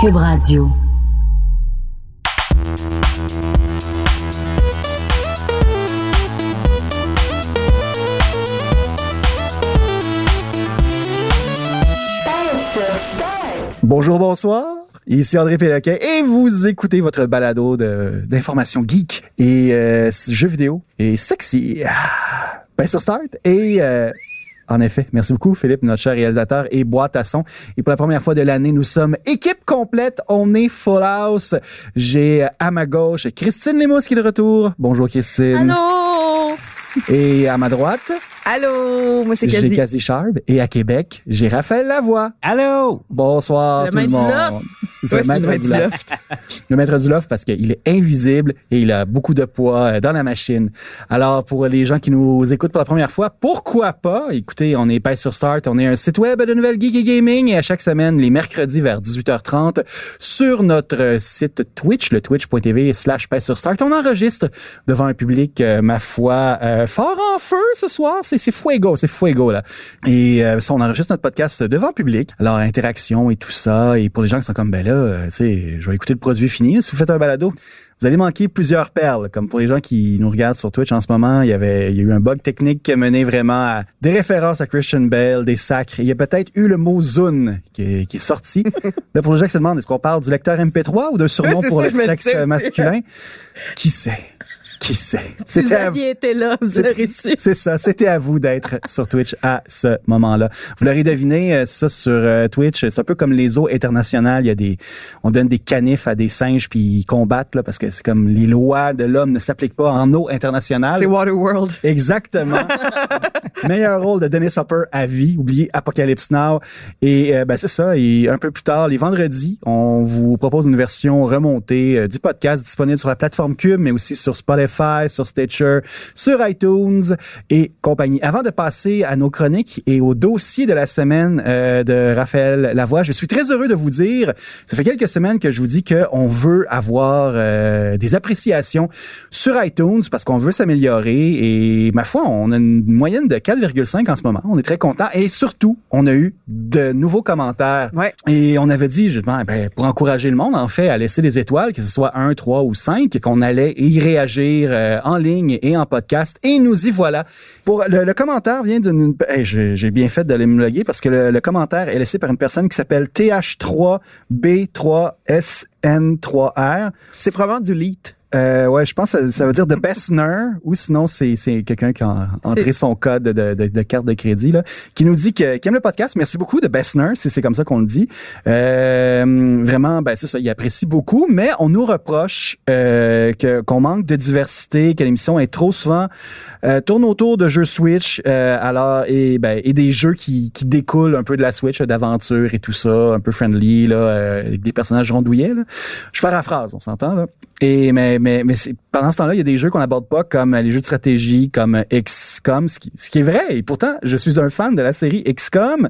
Cube Radio. Bonjour, bonsoir. Ici André Péloquin et vous écoutez votre balado d'informations geek et euh, jeux vidéo et sexy. Ah, ben sur Start et euh, en effet, merci beaucoup Philippe, notre cher réalisateur et boîte à son. Et pour la première fois de l'année, nous sommes équipe complète. On est full house. J'ai à ma gauche Christine Lemous qui est de retour. Bonjour Christine. Allô? Et à ma droite. Allô, moi c'est J'ai Cathy Sharp et à Québec, j'ai Raphaël Lavoie. Allô? Bonsoir le tout le maître monde. du loft. C'est Ouais, le maître du maître du loft. Le maître du loft parce qu'il est invisible et il a beaucoup de poids euh, dans la machine. Alors pour les gens qui nous écoutent pour la première fois, pourquoi pas? Écoutez, on est pas sur Start, on est un site web de nouvelles geek et gaming et à chaque semaine les mercredis vers 18h30 sur notre site Twitch, le twitch.tv slash sur Start, on enregistre devant un public euh, ma foi euh, fort en feu ce soir. C'est c'est fuego, c'est fuego là. Et euh, ça, on enregistre notre podcast devant public. Alors interaction et tout ça. Et pour les gens qui sont comme ben là, euh, tu sais, je vais écouter le produit fini. Si vous faites un balado, vous allez manquer plusieurs perles. Comme pour les gens qui nous regardent sur Twitch en ce moment, il y avait, il y a eu un bug technique qui a mené vraiment à des références à Christian Bale, des sacres. Il y a peut-être eu le mot Zune qui est, qui est sorti. là, pour les gens qui se demandent, est-ce qu'on parle du lecteur MP3 ou d'un surnom pour ça, le sexe masculin? Qui sait? Qui sait? Vous aviez été là, vous auriez su. C'est ça. C'était à vous d'être sur Twitch à ce moment-là. Vous l'aurez deviné, euh, ça sur euh, Twitch, c'est un peu comme les eaux internationales. Il y a des, on donne des canifs à des singes puis ils combattent là parce que c'est comme les lois de l'homme ne s'appliquent pas en eau internationale. C'est Waterworld. Exactement. Meilleur rôle de Dennis Hopper à vie. Oubliez Apocalypse Now. Et euh, ben c'est ça. Et un peu plus tard, les vendredis, on vous propose une version remontée euh, du podcast disponible sur la plateforme Cube, mais aussi sur Spotify, sur Stitcher, sur iTunes et compagnie. Avant de passer à nos chroniques et au dossier de la semaine euh, de Raphaël Lavoie, je suis très heureux de vous dire, ça fait quelques semaines que je vous dis qu'on veut avoir euh, des appréciations sur iTunes parce qu'on veut s'améliorer et ma foi, on a une moyenne de 4,5 en ce moment. On est très content et surtout, on a eu de nouveaux commentaires. Ouais. Et on avait dit, justement, ben, pour encourager le monde, en fait, à laisser des étoiles, que ce soit 1, 3 ou 5, qu'on allait y réagir euh, en ligne et en podcast. Et nous y voilà. Pour le, commentaire vient d'une... Hey, j'ai bien fait de le me loguer parce que le, commentaire est laissé par une personne qui s'appelle TH3B3SN3R. C'est probablement du lead. Euh, ouais, je pense que ça, ça veut dire de Bessner ou sinon c'est c'est quelqu'un qui a entré son code de, de, de carte de crédit là, qui nous dit que qui aime le podcast. Merci beaucoup de Bessner, si c'est comme ça qu'on le dit. Euh, vraiment, ben c'est ça, il apprécie beaucoup, mais on nous reproche euh, que qu'on manque de diversité, que l'émission est trop souvent euh, tourne autour de jeux Switch, euh, alors et ben et des jeux qui qui découlent un peu de la Switch, d'aventure et tout ça, un peu friendly là, euh, avec des personnages rondouillets. Là. Je paraphrase, on s'entend là. Et mais mais mais pendant ce temps-là, il y a des jeux qu'on n'aborde pas comme les jeux de stratégie, comme XCOM, ce qui, est vrai. Et pourtant, je suis un fan de la série XCOM.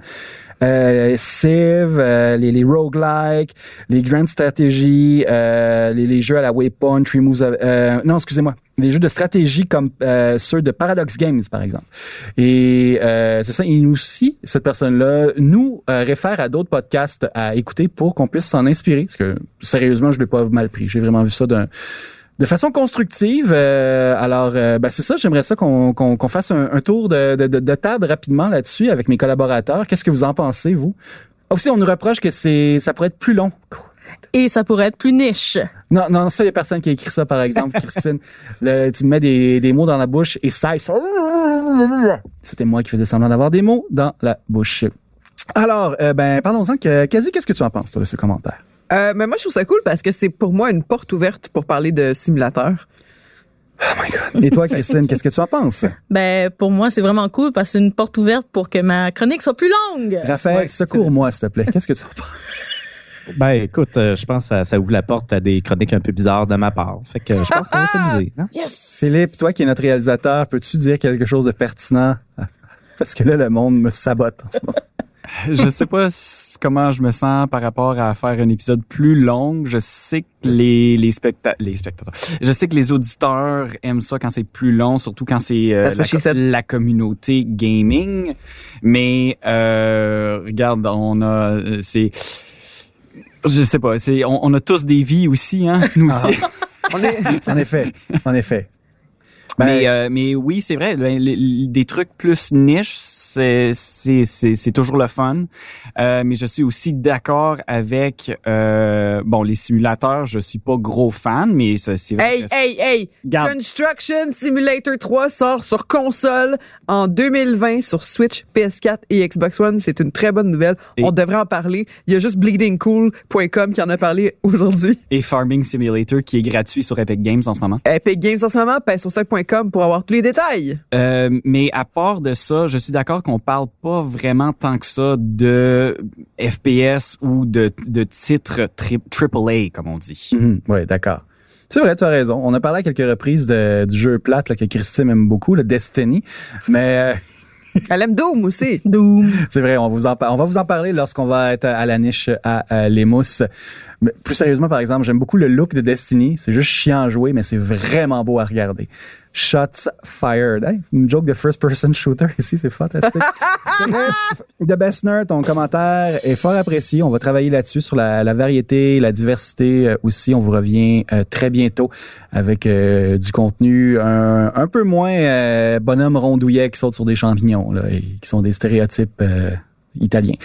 Euh, Civ, euh, les, les roguelikes, les grandes stratégies, euh, les, les jeux à la Waypoint, Three Moves, euh, non, excusez-moi, les jeux de stratégie comme euh, ceux de Paradox Games, par exemple. Et euh, c'est ça, et aussi, cette personne-là nous euh, réfère à d'autres podcasts à écouter pour qu'on puisse s'en inspirer. Parce que, sérieusement, je l'ai pas mal pris. J'ai vraiment vu ça d'un de façon constructive. euh, alors, euh, ben, c'est ça. J'aimerais ça qu'on qu'on qu'on fasse un, un tour de, de, de, de table rapidement là-dessus avec mes collaborateurs. Qu'est-ce que vous en pensez, vous? Aussi, on nous reproche que c'est ça pourrait être plus long. Et ça pourrait être plus niche. Non, non, ça, il y a personne qui a écrit ça, par exemple, Christine. Le- tu me mets des, des mots dans la bouche et ça, ça- C'était moi qui faisais semblant d'avoir des mots dans la bouche. Alors, euh, ben, parlons-en. que- Quasi, qu'est-ce que tu en penses, toi, de ce commentaire? Euh, mais moi, je trouve ça cool parce que c'est pour moi une porte ouverte pour parler de simulateur. Oh my God. Et toi, Christine, qu'est-ce que tu en penses? Ben pour moi c'est vraiment cool parce que c'est une porte ouverte pour que ma chronique soit plus longue. Raphaël, Ouais, secours-moi, s'il te plaît. Qu'est-ce que tu en penses? Ben écoute, euh, je pense que ça, ça ouvre la porte à des chroniques un peu bizarres de ma part. Fait que je pense qu'on va s'amuser. Hein? Yes! Philippe, toi qui es notre réalisateur, peux-tu dire quelque chose de pertinent? Parce que là, le monde me sabote en ce moment. je sais pas comment je me sens par rapport à faire un épisode plus long. Je sais que les les, specta les spectateurs, je sais que les auditeurs aiment ça quand c'est plus long, surtout quand c'est euh, la, co- la communauté gaming. Mais euh, regarde, on a euh, c'est je sais pas, on, on a tous des vies aussi, hein, nous aussi. On est, En effet, en effet. Ben, mais, euh, mais oui, c'est vrai. ben, les- les- des trucs plus niches, c'est c'est c'est c'est toujours le fun. Euh, mais je suis aussi d'accord avec euh, bon les simulateurs. Je suis pas gros fan, mais c'est vrai. hey, hey, hey! Garde. Construction Simulator 3 sort sur console en 2020 sur Switch, PS4 et Xbox One. C'est une très bonne nouvelle. Et- On devrait en parler. Il y a juste bleedingcool.com qui en a parlé aujourd'hui. Et Farming Simulator qui est gratuit sur Epic Games en ce moment. Epic Games en ce moment, pèse sur pour avoir tous les détails. Euh, mais à part de ça, je suis d'accord qu'on parle pas vraiment tant que ça de FPS ou de, de titres tri AAA, comme on dit. Mhm, ouais, d'accord. C'est vrai, tu as raison. On a parlé à quelques reprises de, du jeu plate là, que Christine aime beaucoup, le Destiny. Mais euh, Elle aime Doom aussi. Doom. c'est vrai, on, vous en, par- on va vous en parler lorsqu'on va être à la niche à, à les mousses. Mais plus sérieusement, par exemple, j'aime beaucoup le look de Destiny. C'est juste chiant à jouer, mais c'est vraiment beau à regarder. Shots fired. Hey, une joke de first-person shooter ici, c'est fantastique. Best Nerd, ton commentaire est fort apprécié. On va travailler là-dessus sur la, la variété, la diversité euh, aussi. On vous revient euh, très bientôt avec euh, du contenu un, un peu moins euh, bonhomme rondouillet qui saute sur des champignons là, et qui sont des stéréotypes italiens.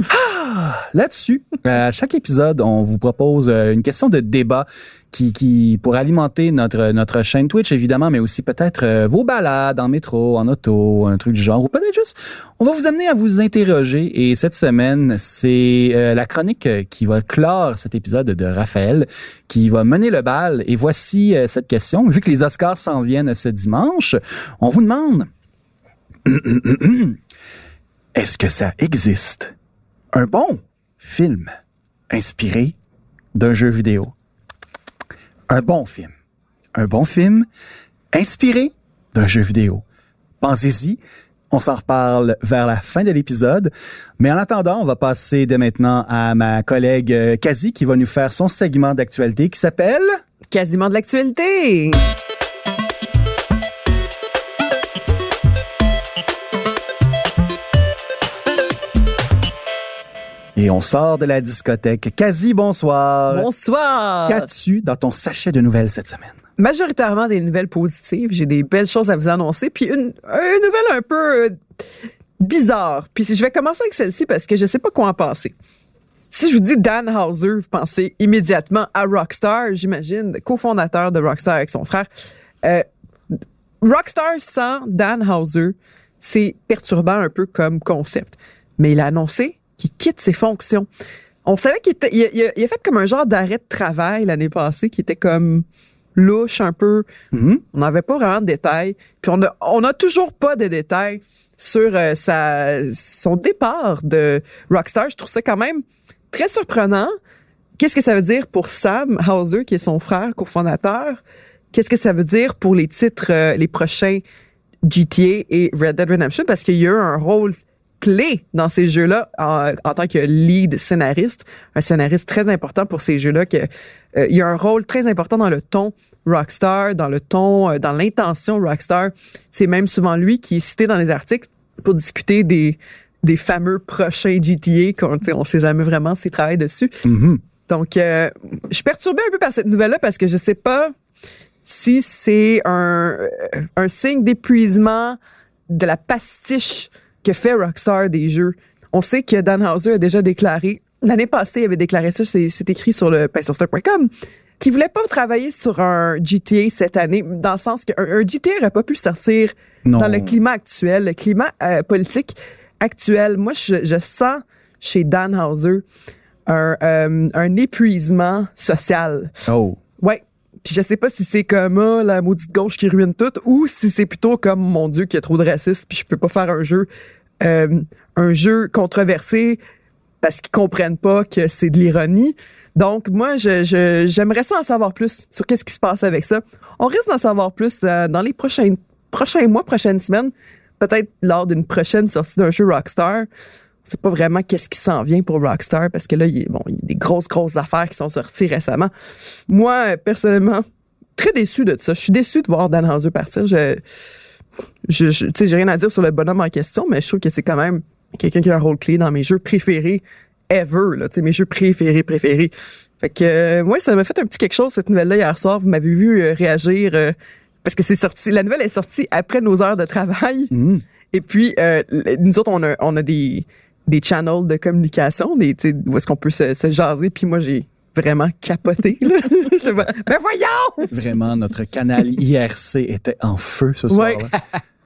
Là-dessus, à chaque épisode, on vous propose euh, une question de débat qui, qui pour alimenter notre notre chaîne Twitch évidemment, mais aussi peut-être euh, vos balades en métro, en auto, un truc du genre, ou peut-être juste, on va vous amener à vous interroger. Et cette semaine, c'est euh, la chronique euh, qui va clore cet épisode de Raphaël, qui va mener le bal. Et voici euh, cette question. Vu que les Oscars s'en viennent ce dimanche, on vous demande est-ce que ça existe? Un bon film inspiré d'un jeu vidéo? Un bon film. Un bon film inspiré d'un jeu vidéo. Pensez-y. On s'en reparle vers la fin de l'épisode. Mais en attendant, on va passer dès maintenant à ma collègue euh, Kazi qui va nous faire son segment d'actualité qui s'appelle... Quasiment de l'actualité. Et on sort de la discothèque. Kazi, bonsoir. Bonsoir. Qu'as-tu dans ton sachet de nouvelles cette semaine? Majoritairement des nouvelles positives. J'ai des belles choses à vous annoncer. Puis une, une nouvelle un peu euh, bizarre. Puis je vais commencer avec celle-ci parce que je sais pas quoi en penser. Si je vous dis Dan Hauser, vous pensez immédiatement à Rockstar, j'imagine, cofondateur de Rockstar avec son frère. Euh, Rockstar sans Dan Hauser, c'est perturbant un peu comme concept. Mais il a annoncé qu'il quitte ses fonctions. On savait qu'il était, il a, il a- il a fait comme un genre d'arrêt de travail l'année passée qui était comme louche un peu. Mhm. On n'avait pas vraiment de détails. Puis on a, on a toujours pas de détails sur euh, sa, son départ de Rockstar. Je trouve ça quand même très surprenant. Qu'est-ce que ça veut dire pour Sam Hauser, qui est son frère cofondateur? Qu'est-ce que ça veut dire pour les titres, euh, les prochains GTA et Red Dead Redemption? Parce qu'il y a eu un rôle clé dans ces jeux-là en, en tant que lead scénariste, un scénariste très important pour ces jeux-là. Que euh, il y a un rôle très important dans le ton Rockstar, dans le ton, euh, dans l'intention Rockstar. C'est même souvent lui qui est cité dans les articles pour discuter des des fameux prochains GTA qu'on on sait jamais vraiment s'il travaille dessus. Mhm. Donc, euh, je suis perturbée un peu par cette nouvelle-là parce que je sais pas si c'est un, euh, un signe d'épuisement de la pastiche que fait Rockstar des jeux. On sait que Dan Hauser a déjà déclaré, l'année passée, il avait déclaré ça, c'est écrit sur le ben, sur qu'il voulait pas travailler sur un GTA cette année, dans le sens qu'un un GTA aurait pas pu sortir Non. dans le climat actuel, le climat euh, politique actuel. Moi, je, je sens chez Dan Hauser un, euh, un épuisement social. Oh. Ouais. Puis je sais pas si c'est comme ah, la maudite gauche qui ruine tout ou si c'est plutôt comme mon Dieu qu'il y a trop de racistes puis je peux pas faire un jeu euh, un jeu controversé parce qu'ils comprennent pas que c'est de l'ironie. Donc, moi, je, j'aimerais ça en savoir plus sur qu'est-ce qui se passe avec ça. On risque d'en savoir plus euh, dans les prochains, prochains mois, prochaines semaines, peut-être lors d'une prochaine sortie d'un jeu Rockstar. C'est pas vraiment qu'est-ce qui s'en vient pour Rockstar parce que là, il y, a, bon, il y a des grosses, grosses affaires qui sont sorties récemment. Moi, euh, personnellement, très déçu de ça. Je suis déçu de voir Dan Houser partir. Je, je, je tu sais, j'ai rien à dire sur le bonhomme en question, mais je trouve que c'est quand même quelqu'un qui a un rôle clé dans mes jeux préférés ever, là, tu sais, mes jeux préférés, préférés. Fait que, euh, moi, ça m'a fait un petit quelque chose, cette nouvelle-là, hier soir. Vous m'avez vu euh, réagir, euh, parce que c'est sorti, la nouvelle est sortie après nos heures de travail. Mhm. Et puis, euh, nous autres, on a, on a des, des channels de communication, des, où est-ce qu'on peut se, se jaser. Puis moi, j'ai vraiment capoté, là. Ben voyons! Vraiment, notre canal IRC était en feu ce soir-là. Ouais.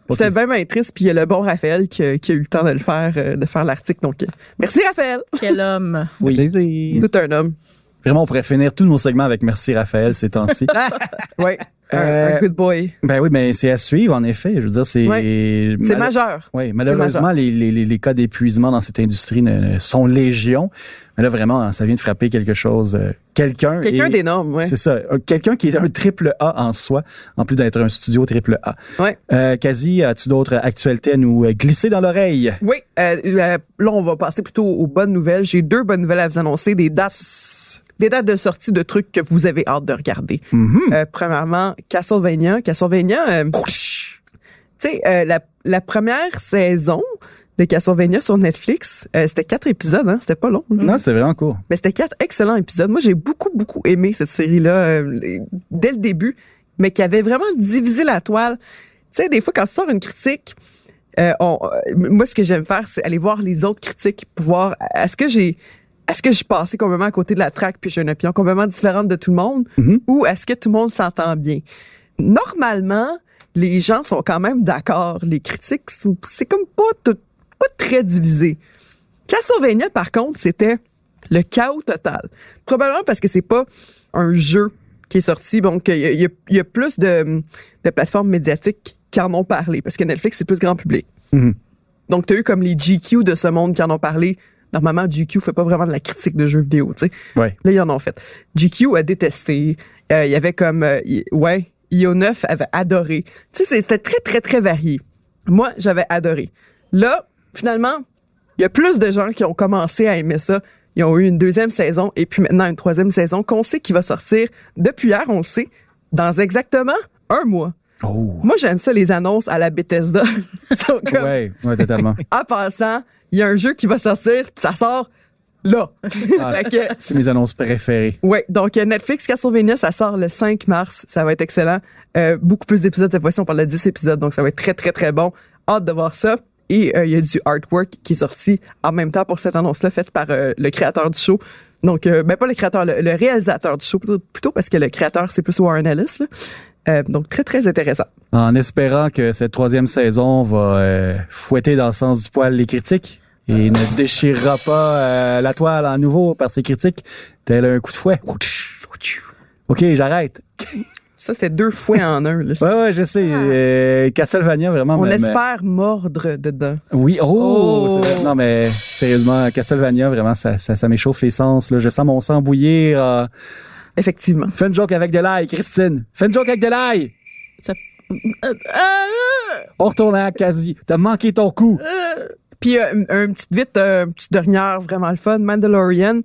Ok. J'étais bien, bien triste. Puis il y a le bon Raphaël qui, a- qui a eu le temps de le faire, euh, de faire l'article. Donc, euh, merci Raphaël! Quel homme. Oui. Plaisir. Tout un homme. Vraiment, on pourrait finir tous nos segments avec Merci Raphaël ces temps-ci. Oui, un, Euh, un good boy. ben oui, mais c'est à suivre, en effet. Je veux dire, c'est... Ouais. C'est majeur. Oui, malheureusement, les, les, les, les cas d'épuisement dans cette industrie ne, sont légion. Mais là, vraiment, ça vient de frapper quelque chose. euh, quelqu'un. Quelqu'un d'énorme, ouais. C'est ça. euh, Quelqu'un qui est un triple A en soi, en plus d'être un studio triple A. Ouais. Euh, as-tu d'autres actualités à nous euh, glisser dans l'oreille? Oui, euh, euh, là, on va passer plutôt aux bonnes nouvelles. J'ai deux bonnes nouvelles à vous annoncer, des dates, des dates de sortie de trucs que vous avez hâte de regarder. Mhm. Euh, premièrement, Castlevania. Castlevania, euh, tu sais, euh, la, la première saison de Castlevania sur Netflix, euh, c'était quatre épisodes, hein, c'était pas long. là. Non, c'est vraiment cool. Mais c'était quatre excellents épisodes. Moi, j'ai beaucoup, beaucoup aimé cette série-là euh, dès le début, mais qui avait vraiment divisé la toile. Tu sais, des fois, quand tu sors une critique, euh, on- euh, moi, ce que j'aime faire, c'est aller voir les autres critiques pour voir est-ce que j'ai est-ce que je suis passé complètement à côté de la traque puis j'ai une opinion complètement différente de tout le monde? Mhm. ou est-ce que tout le monde s'entend bien? Normalement, les gens sont quand même d'accord. Les critiques, sont- c'est comme pas, tout- pas très divisé. Castlevania, par contre, c'était le chaos total. Probablement parce que c'est pas un jeu qui est sorti. Donc, il y y y a plus de, de plateformes médiatiques qui en ont parlé parce que Netflix, c'est plus grand public. Mhm. Donc, tu as eu comme les GQ de ce monde qui en ont parlé. Normalement, GQ fait pas vraiment de la critique de jeux vidéo, tu sais. Ouais. Là, ils en ont fait. GQ a détesté. Euh, Il y avait comme... euh, y- ouais, IO9 avait adoré. Tu sais, c'était très, très, très varié. Moi, j'avais adoré. Là, finalement, il y a plus de gens qui ont commencé à aimer ça. Ils ont eu une deuxième saison et puis maintenant une troisième saison qu'on sait qui va sortir. Depuis hier, on le sait, dans exactement un mois. Oh. Moi, j'aime ça, les annonces à la Bethesda. Comme, Ouais, ouais, totalement. en passant, il y a un jeu qui va sortir, puis ça sort là. Ah. C'est mes annonces préférées. ouais, donc euh, Netflix Castlevania, ça sort le 5 mars, ça va être excellent. Euh, beaucoup plus d'épisodes cette fois-ci, on parle de 10 épisodes, donc ça va être très très très bon. Hâte de voir ça. Et euh, il y a du artwork qui est sorti en même temps pour cette annonce-là, faite par euh, le créateur du show. Donc, euh, ben pas le créateur, le, le réalisateur du show, plutôt, plutôt parce que le créateur, c'est plus Warren Ellis. Là. Euh, donc, très, très intéressant. En espérant que cette troisième saison va euh, fouetter dans le sens du poil les critiques et ne déchirera pas euh, la toile à nouveau par ses critiques, tel un coup de fouet. OK, j'arrête. Ça, c'était deux fois en un. Là. Ouais, ouais, je sais. euh, Castlevania, vraiment. On espère mordre dedans. Oui, oh! Oh. vrai. Non, mais sérieusement, Castlevania, vraiment, ça, ça, ça m'échauffe les sens. Là. Je sens mon sang bouillir. euh. Effectivement. Fais une joke avec de l'ail, Christine. Fais une joke avec de l'ail. Ça- On retourne à quasi. T'as manqué ton coup. Puis euh, un, un petit vite, euh, une petite dernière vraiment le fun, Mandalorian.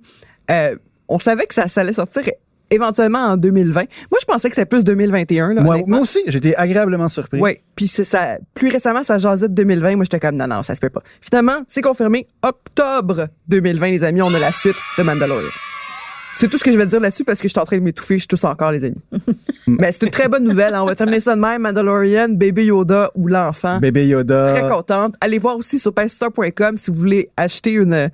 Euh, on savait que ça, ça allait sortir éventuellement en 2020. Moi, je pensais que c'était plus 2021. Là, Moi, aussi, j'étais agréablement surpris. Oui, puis c'est ça. Plus récemment, ça jasait de 2020. Moi, j'étais comme non, non, ça se peut pas. Finalement, c'est confirmé. Octobre 2020, les amis, on a la suite de Mandalorian. C'est tout ce que je vais dire là-dessus parce que je suis en train de m'étouffer. Je suis tous encore, les amis. Mais c'est une très bonne nouvelle. hein. On va terminer ça de même. Mandalorian, bébé Yoda ou l'enfant. Bébé Yoda. Très contente. Allez voir aussi sur pinstore.com si vous voulez acheter une,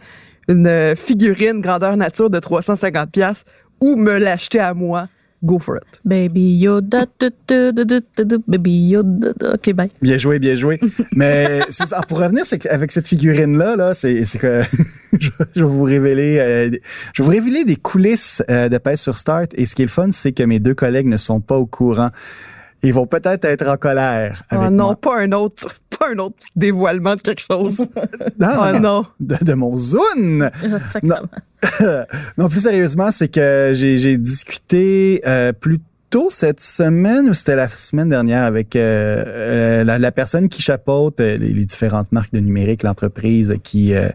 une figurine grandeur nature de 350 pièces ou me l'acheter à moi. Go for it. Baby Yoda, tu, tu, tu, tu, tu, tu, Baby Yoda. OK, bye. Bien joué, bien joué. Mais ça. Pour revenir, c'est qu'avec cette figurine-là, là, c'est, c'est que je, je vais vous révéler, euh, je vais vous révéler des coulisses euh, de Pèse sur Start. Et ce qui est le fun, c'est que mes deux collègues ne sont pas au courant. Ils vont peut-être être en colère avec Oh non, moi. pas un autre, pas un autre dévoilement de quelque chose. Non, oh non. De, de mon Zune. Sacrément. non, plus sérieusement, c'est que j'ai j'ai discuté euh, plus tôt cette semaine ou c'était la semaine dernière avec euh, euh, la, la personne qui chapeaute euh, les, les différentes marques de numérique, l'entreprise qui euh,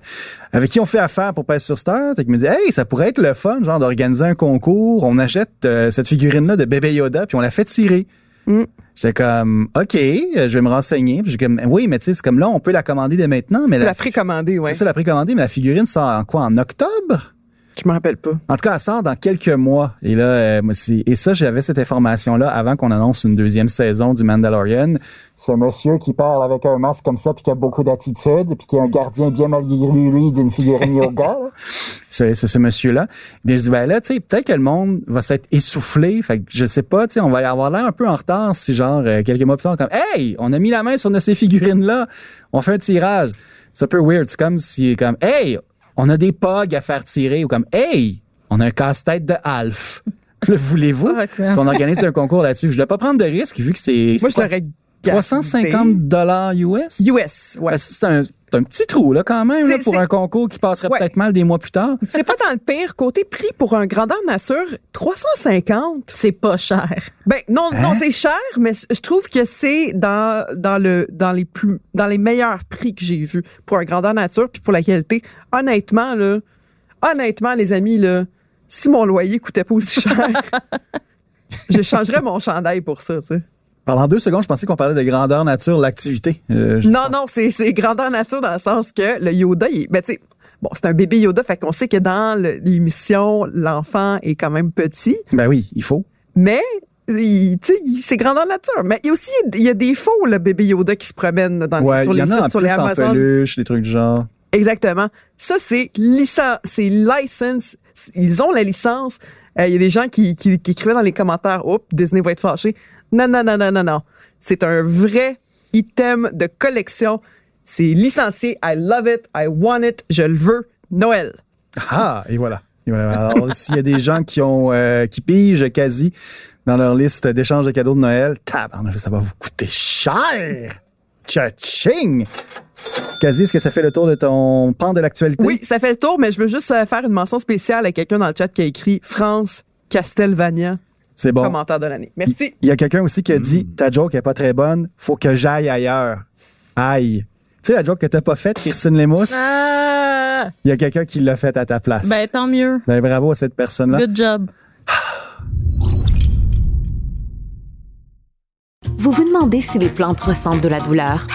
avec qui on fait affaire pour passer sur Star, qui me dit hey ça pourrait être le fun genre d'organiser un concours, on achète euh, cette figurine là de bébé Yoda puis on la fait tirer. Mm. J'étais comme OK, je vais me renseigner. Puis j'ai comme oui mais tu sais c'est comme là on peut la commander dès maintenant mais La précommandée, ouais. c'est ça la précommandée mais la figurine sort en quoi? En octobre? Je me rappelle pas. en tout cas, elle sort dans quelques mois. Et là, euh, et ça, j'avais cette information-là avant qu'on annonce une deuxième saison du Mandalorian. Ce monsieur qui parle avec un masque comme ça, puis qui a beaucoup d'attitude, puis qui est un gardien bien malgré lui d'une figurine yoga. C'est c'est ce monsieur-là. Bien, je dis, ben là, tu sais, peut-être que le monde va s'être essoufflé. Fait que je sais pas, tu sais, on va y avoir l'air un peu en retard si genre, euh, quelques mois plus tard, comme, hey, on a mis la main sur une de ces figurines-là, on fait un tirage. C'est un peu weird. C'est comme si, comme, hey, on a des pogs à faire tirer, ou comme, hey, on a un casse-tête de Alf. Le voulez-vous man. qu'on organise un concours là-dessus? Je ne pas prendre de risque vu que c'est Moi, je l'aurais. 350 dollars US. US, ouais. Ben, C'est un, c'est un petit trou là quand même là, pour un concours qui passerait Ouais. peut-être mal des mois plus tard. C'est pas dans le pire. Côté prix pour un grandeur nature, 350. C'est pas cher. Ben non, non, Hein? c'est cher, mais je trouve que c'est dans dans le dans les plus dans les meilleurs prix que j'ai vus pour un grandeur nature puis pour la qualité. Honnêtement là, honnêtement les amis là, si mon loyer coûtait pas aussi cher, je changerais mon chandail pour ça, tu sais. Pendant deux secondes, je pensais qu'on parlait de grandeur nature, l'activité. Euh, Non, non, c'est c'est grandeur nature dans le sens que le Yoda, il, ben tu bon, c'est un bébé Yoda, fait qu'on sait que dans l'émission, l'enfant est quand même petit, Ben oui, il faut. mais c'est grandeur nature. Mais il y a aussi il y a des faux le bébé Yoda qui se promènent dans les, Ouais, sur y les en a en sites, sur les Amazon. peluche, des trucs du genre. Exactement. Ça c'est licence, c'est license. Ils ont la licence. Euh, Il y a des gens qui, qui, qui écrivaient dans les commentaires, oups, Disney va être fâché. Non, non, non, non, non, non. C'est un vrai item de collection. C'est licencié. I love it. I want it. Je le veux. Noël. Ah, et voilà. Et voilà. Alors, s'il y a des gens qui ont euh, qui pigent quasi dans leur liste d'échange de cadeaux de Noël, tabarnak, ça va vous coûter cher. Cha-ching! Quasi, est-ce que ça fait le tour de ton pan de l'actualité? Oui, ça fait le tour, mais je veux juste euh, faire une mention spéciale à quelqu'un dans le chat qui a écrit France Castelvania, C'est bon. commentaire de l'année. Merci. Il y a quelqu'un aussi qui a dit ta joke est pas très bonne, faut que j'aille ailleurs. Aïe. Tu sais la joke que t'as pas faite, Christine Lémousse, Ah! il y a quelqu'un qui l'a faite à ta place. Ben, tant mieux. Ben, bravo à cette personne-là. Good job. Vous vous demandez si les plantes ressentent de la douleur?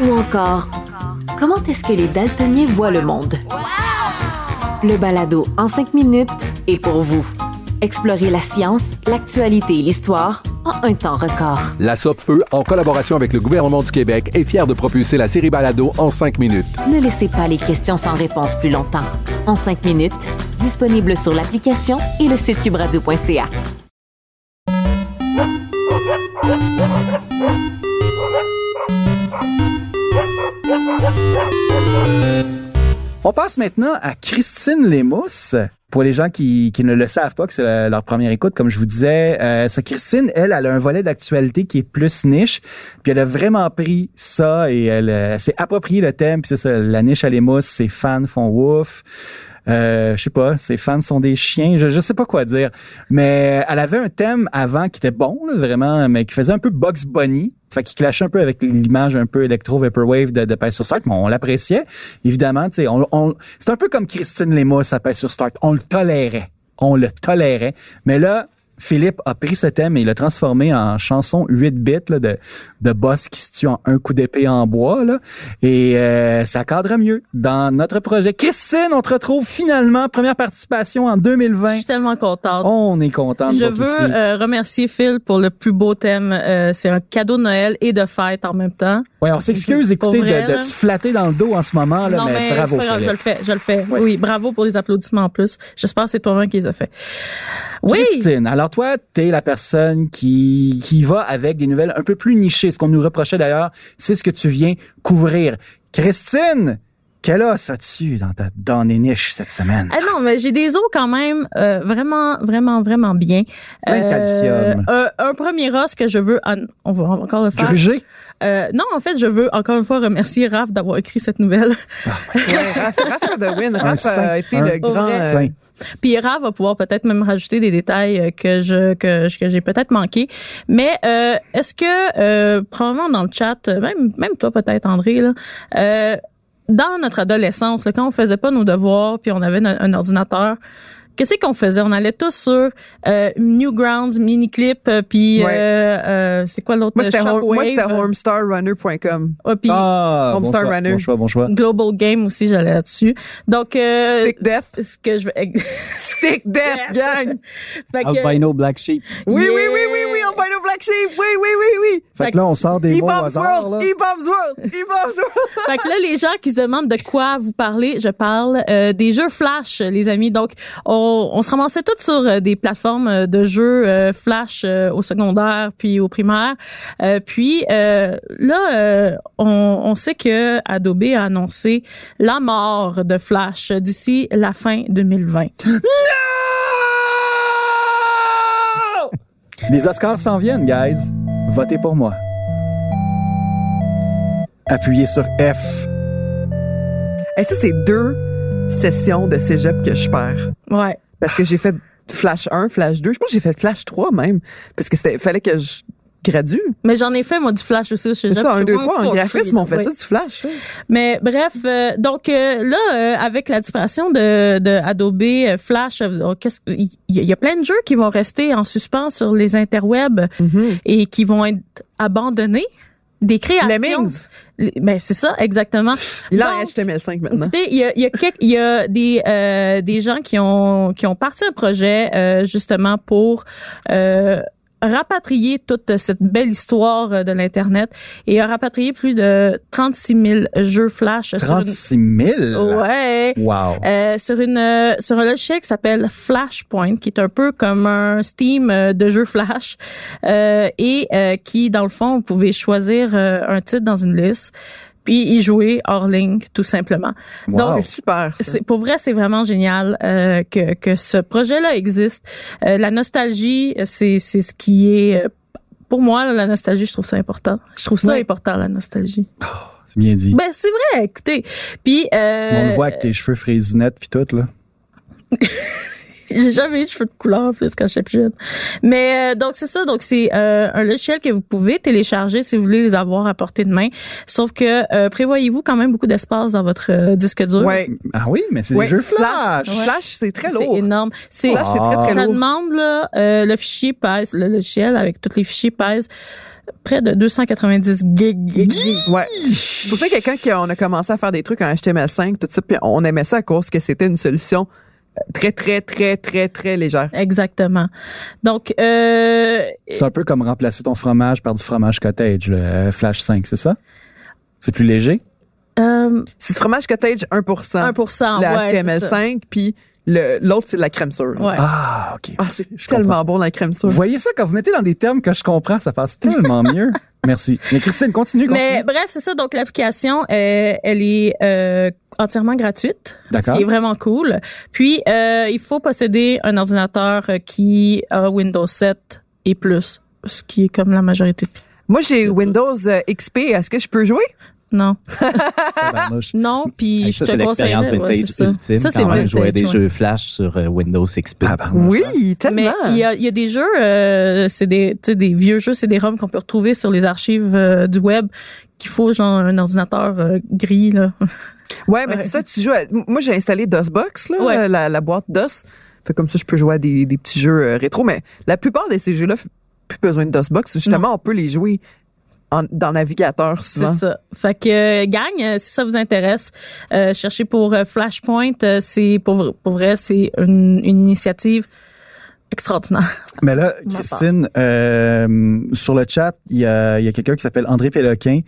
Ou encore, comment est-ce que les daltoniens voient le monde? Le balado en cinq minutes est pour vous. Explorez la science, l'actualité et l'histoire en un temps record. La Feu, en collaboration avec le gouvernement du Québec, est fière de propulser la série Balado en cinq minutes. Ne laissez pas les questions sans réponse plus longtemps. En cinq minutes, disponible sur l'application et le site cubradio.ca. On passe maintenant à Christine Lémousse. Pour les gens qui, qui ne le savent pas, que c'est leur première écoute, comme je vous disais, euh, ça, Christine, elle, elle a un volet d'actualité qui est plus niche, puis elle a vraiment pris ça et elle, euh, s'est approprié le thème, puis c'est ça, la niche à l'émousse, ses fans font ouf. Euh, je sais pas, ses fans sont des chiens, je, je sais pas quoi dire. Mais elle avait un thème avant qui était bon, là, vraiment, mais qui faisait un peu Bugs Bunny. Fait qu'il clashait un peu avec l'image un peu électro vaporwave de, de sur Start, mais on l'appréciait. Évidemment, tu sais, on, on, c'est un peu comme Christine Lémousse à Pèse sur Start. On le tolérait. On le tolérait. Mais là, Philippe a pris ce thème et il l'a transformé en chanson 8 bits là, de, de boss qui se tue en un coup d'épée en bois. Là, et euh, ça cadre mieux dans notre projet. Christine, on te retrouve finalement. Première participation en 2020. Je suis tellement contente. On est content. Je veux euh, remercier Phil pour le plus beau thème. Euh, c'est un cadeau de Noël et de fête en même temps. Ouais, on s'excuse, écoutez, vrai, de, de se flatter dans le dos en ce moment, là, non, mais, mais, bravo, Philippe. je le fais, je le fais. Oui, bravo pour les applaudissements en plus. J'espère que c'est toi-même qui les a fait. Oui! Christine, alors toi, t'es la personne qui, qui va avec des nouvelles un peu plus nichées. Ce qu'on nous reprochait d'ailleurs, c'est ce que tu viens couvrir. Christine, Quel os as-tu dans ta dans et niche cette semaine? Ah non, mais j'ai des os quand même euh, vraiment, vraiment, vraiment bien. Plein de calcium. Un, un premier os que je veux, on va encore le faire. Grugé? Euh, non, en fait, je veux encore une fois remercier Raph d'avoir écrit cette nouvelle. Ouais, Raph, Raph de Win. Raph a été Un le grand. euh, saint. Puis Raph va pouvoir peut-être même rajouter des détails que je que, j'ai peut-être manqué. Mais euh, est-ce que euh, probablement dans le chat, même même toi peut-être André là. euh, dans notre adolescence, là, quand on faisait pas nos devoirs, puis on avait un, un ordinateur, qu'est-ce qu'on faisait? On allait tous sur euh, Newgrounds, Miniclip, euh, puis Ouais. euh, euh, c'est quoi l'autre? Moi, c'était homestarrunner.com. ouais, puis Ah, bon Homestar choix, Runner. bon choix, bon choix. Global Game aussi, j'allais là-dessus. Donc euh, Stick Death. ce que je Stick Death, gang. Fait que- Albino Black Sheep. Oui, Yeah. oui, oui, oui, oui, Albino Black Sheep. Oui, oui, oui, oui. Fait que là, on sort des mots au hasard, là. World, E-Bombs World, E-Bombs World. Fait que là, les gens qui se demandent de quoi vous parlez, je parle euh, des jeux Flash, les amis. Donc, on, on se ramassait tous sur euh, des plateformes euh, de jeux euh, Flash euh, au secondaire puis au primaire. Euh, puis euh, là, euh, on, on sait que Adobe a annoncé la mort de Flash d'ici la fin 2020. Les Oscars s'en viennent, guys. Votez pour moi. Appuyez sur F. Et ça, c'est deux sessions de cégep que je perds. Ouais. Parce que j'ai fait Flash 1, Flash 2. Je pense que j'ai fait Flash 3 même. Parce que c'était, fallait que je Mais j'en ai fait, moi, du Flash aussi. C'est ça, un, deux, trois. En graphisme, on fait Oui. ça du Flash. Mais bref, euh, donc euh, là, euh, avec la disparition de, de Adobe euh, Flash, euh, que- il y, a- y a plein de jeux qui vont rester en suspens sur les interwebs Mm-hmm. et qui vont être abandonnés. Des créations. Lemmings. Ben c'est ça, exactement. Il Donc, HTML5 maintenant. Écoutez, il y a, il y a, quelques- il y a des euh, des gens qui ont qui ont parti un projet euh, justement pour euh, rapatrier toute cette belle histoire euh, de l'internet et a rapatrié plus de 36 000 jeux flash sur une 36 000? ouais Wow. euh, sur une euh, sur un logiciel qui s'appelle Flashpoint, qui est un peu comme un Steam euh, de jeux Flash, euh, et euh, qui dans le fond vous pouvez choisir un titre dans une liste, puis y jouer hors ligne tout simplement. Wow. Donc C'est super. c'est pour vrai, c'est vraiment génial euh, que que ce projet-là existe. Euh, la nostalgie, c'est c'est ce qui est euh, pour moi la nostalgie, je trouve ça important. Je trouve ça Ouais. important la nostalgie. C'est bien dit. Ben c'est vrai, écoutez. Puis euh, On le voit avec tes cheveux frisinettes puis tout, là. J'ai jamais eu de cheveux de couleur plus quand j'étais plus jeune. Mais euh, donc c'est ça, donc c'est euh, un logiciel que vous pouvez télécharger si vous voulez les avoir à portée de main. Sauf que euh, prévoyez-vous quand même beaucoup d'espace dans votre euh, disque dur? Ouais. Ah oui, mais c'est Ouais, des jeux Flash. Flash, c'est très C'est lourd. énorme. C'est Flash, c'est très, très ça lourd. demande là, euh, le fichier pèse, le logiciel avec tous les fichiers pèse près de 290 gig. gig, gig. Ouais. C'est pour ça que quelqu'un qui on a commencé à faire des trucs en HTML5 tout ça puis on aimait ça à cause que c'était une solution très très très très très légère. Exactement. Donc euh, C'est un peu comme remplacer ton fromage par du fromage cottage, le euh, Flash 5, c'est ça? C'est plus léger? euh, C'est du fromage cottage 1%. 1%, le ouais, c'est ça. HTML5 puis l'autre c'est de la crème sure. Ouais. Ah, OK. Ah, c'est tellement comprends. bon la crème sure. Vous voyez ça, quand vous mettez dans des termes que je comprends, ça passe tellement mieux. Merci. Mais Christine, continue, continue. Mais bref, c'est ça. Donc l'application, euh, elle est euh, entièrement gratuite, ce D'accord. qui est vraiment cool. Puis euh, il faut posséder un ordinateur euh, qui a Windows 7 et plus, ce qui est comme la majorité. Moi j'ai Windows euh, XP, est-ce que je peux jouer? Non, non. Puis Hey, je ça, te ouais, vintage c'est ça. ultime. Ça, c'est quand même, jouer à vintage, des ouais. jeux Flash sur euh, Windows XP. Oui, tellement. Mais il y a, il y a des jeux, euh, c'est des, vieux jeux, c'est des ROM qu'on peut retrouver sur les archives euh, du web qu'il faut genre un ordinateur euh, gris là. Ouais, mais Ouais. c'est ça, tu joues. à- Moi, j'ai installé DOSBox, là, Ouais. la, la boîte DOS. Fait comme ça, je peux jouer à des, des petits jeux euh, rétro. Mais la plupart de ces jeux-là, f- plus besoin de DOSBox. Justement, on peut les jouer en, dans navigateur souvent. C'est ça. Fait que euh, gang, euh, si ça vous intéresse, euh, cherchez pour euh, Flashpoint. c'est pour pour vrai, c'est une, une initiative extraordinaire. Mais là, Christine, euh, sur le chat, il y a, il y a quelqu'un qui s'appelle André Péloquin.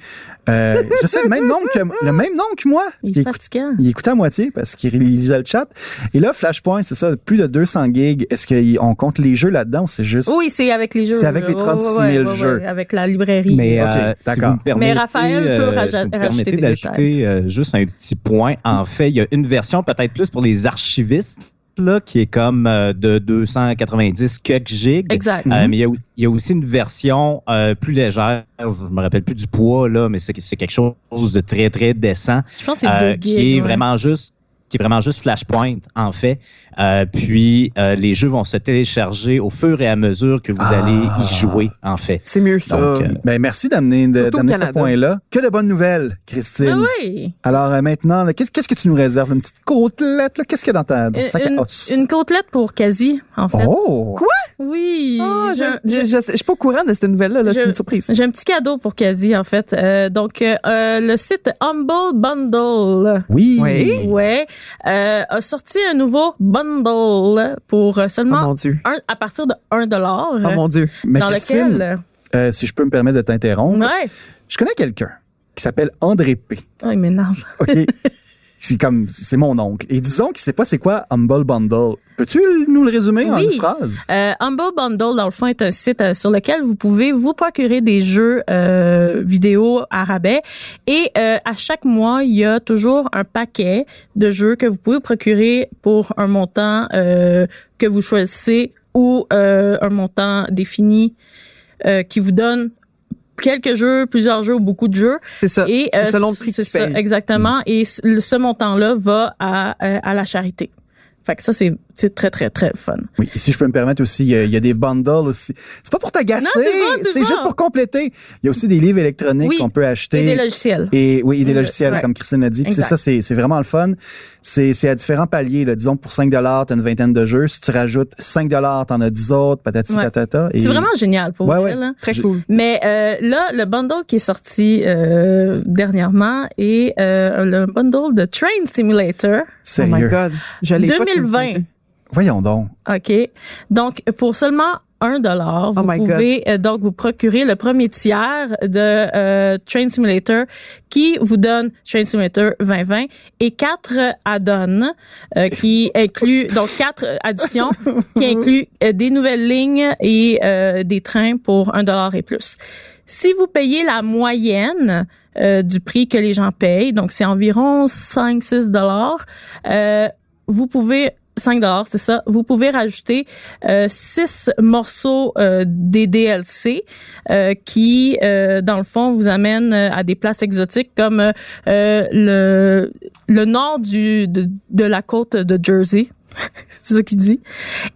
Euh, je sais le même nom que le même nom que moi. Il est fatigant. il écoutait à moitié parce qu'il lisait le chat. Et là, Flashpoint, c'est ça, plus de 200 gigs. Est-ce qu'on compte les jeux là-dedans ou c'est juste... Oui, c'est avec les jeux. C'est avec les Ouais, 36 000 ouais, ouais, ouais, jeux. avec la librairie. Mais euh, si d'accord. vous me permettez, Mais Raphaël peut euh, si rajouter des d'ajouter euh, juste un petit point. En fait, il y a une version peut-être plus pour les archivistes là, qui est comme euh, de 290 quelques gigs. Exact. Euh, mais il y, y a aussi une version euh, plus légère. Je me rappelle plus du poids là, mais c'est quelque chose de très très décent Je pense que c'est qui est ouais. vraiment juste qui est vraiment juste Flashpoint en fait. Euh, puis euh, les jeux vont se télécharger au fur et à mesure que vous Ah. allez y jouer en fait. C'est mieux ça. Donc, euh, Ben, merci d'amener ce point-là. Que de bonnes nouvelles, Christine. Ah oui. Alors euh, maintenant, qu'est-ce qu'est-ce que tu nous réserves? Une petite côtelette? là? Qu'est-ce qu'il y a dans ta dans sac à Une, os? une côtelette pour quasi, en fait. Oh! Oui. Ah, J'ai- je, je, je, je suis pas au courant de cette nouvelle-là. là, Je- C'est une surprise. J'ai un petit cadeau pour Kazi, en fait. Euh, donc, le site Humble Bundle, Oui! Oui. ouais, euh, a sorti un nouveau bundle pour euh, Oh seulement mon Dieu. un, à partir de 1 dollar. Oh mon Dieu. Mais dans Christine, lequel, euh, si je peux me permettre de t'interrompre, ouais, je connais quelqu'un qui s'appelle André P. oh, il m'énerve. OK? c'est comme, c'est mon oncle. Et disons qu'il sait pas c'est quoi Humble Bundle. Peux-tu nous le résumer en une phrase? Euh, Humble Bundle, dans le fond, est un site euh, sur lequel vous pouvez vous procurer des jeux euh, vidéo à rabais. Et euh, à chaque mois, il y a toujours un paquet de jeux que vous pouvez procurer pour un montant euh, que vous choisissez ou euh, un montant défini euh, qui vous donne quelques jeux, plusieurs jeux ou beaucoup de jeux. C'est ça. Et euh, selon le prix que c'est tu ça, payes. exactement. Et ce ce montant-là va à, euh, à la charité. Fait que ça, c'est c'est très, très, très fun. Oui, et si je peux me permettre aussi, il y a, il y a des bundles aussi. C'est pas pour t'agacer, Non, c'est bon, c'est c'est bon. juste pour compléter. Il y a aussi des livres électroniques Oui. qu'on peut acheter. Et des logiciels. Et oui, et des logiciels, ouais. comme Christine l'a dit. Puis ça, c'est c'est vraiment le fun. C'est c'est à différents paliers. Là. Disons, pour 5 tu as une vingtaine de jeux. Si tu rajoutes 5 t'en as 10 autres, patati Ouais. patata. Et- C'est vraiment génial pour Ouais, vous. ouais. là. Très Je- cool. Mais euh, là, le bundle qui est sorti euh, dernièrement est euh, le bundle de Train Simulator. Oh my Sérieux. God. Je l'ai pas 2020. Voyons donc. OK. Donc, pour seulement un dollar, vous Oh God. pouvez euh, donc vous procurer le premier tiers de euh, Train Simulator qui vous donne Train Simulator 2020 et quatre add-ons euh, qui incluent donc quatre additions qui incluent euh, des nouvelles lignes et euh, des trains pour un dollar et plus. Si vous payez la moyenne euh, du prix que les gens payent, donc c'est environ 5-6 dollars, euh, vous pouvez 5 dollars, c'est ça. Vous pouvez rajouter euh, six morceaux euh, des DLC euh, qui, euh, dans le fond, vous amènent euh, à des places exotiques comme euh, le le nord du de, de la côte de Jersey. c'est ça qu'il dit.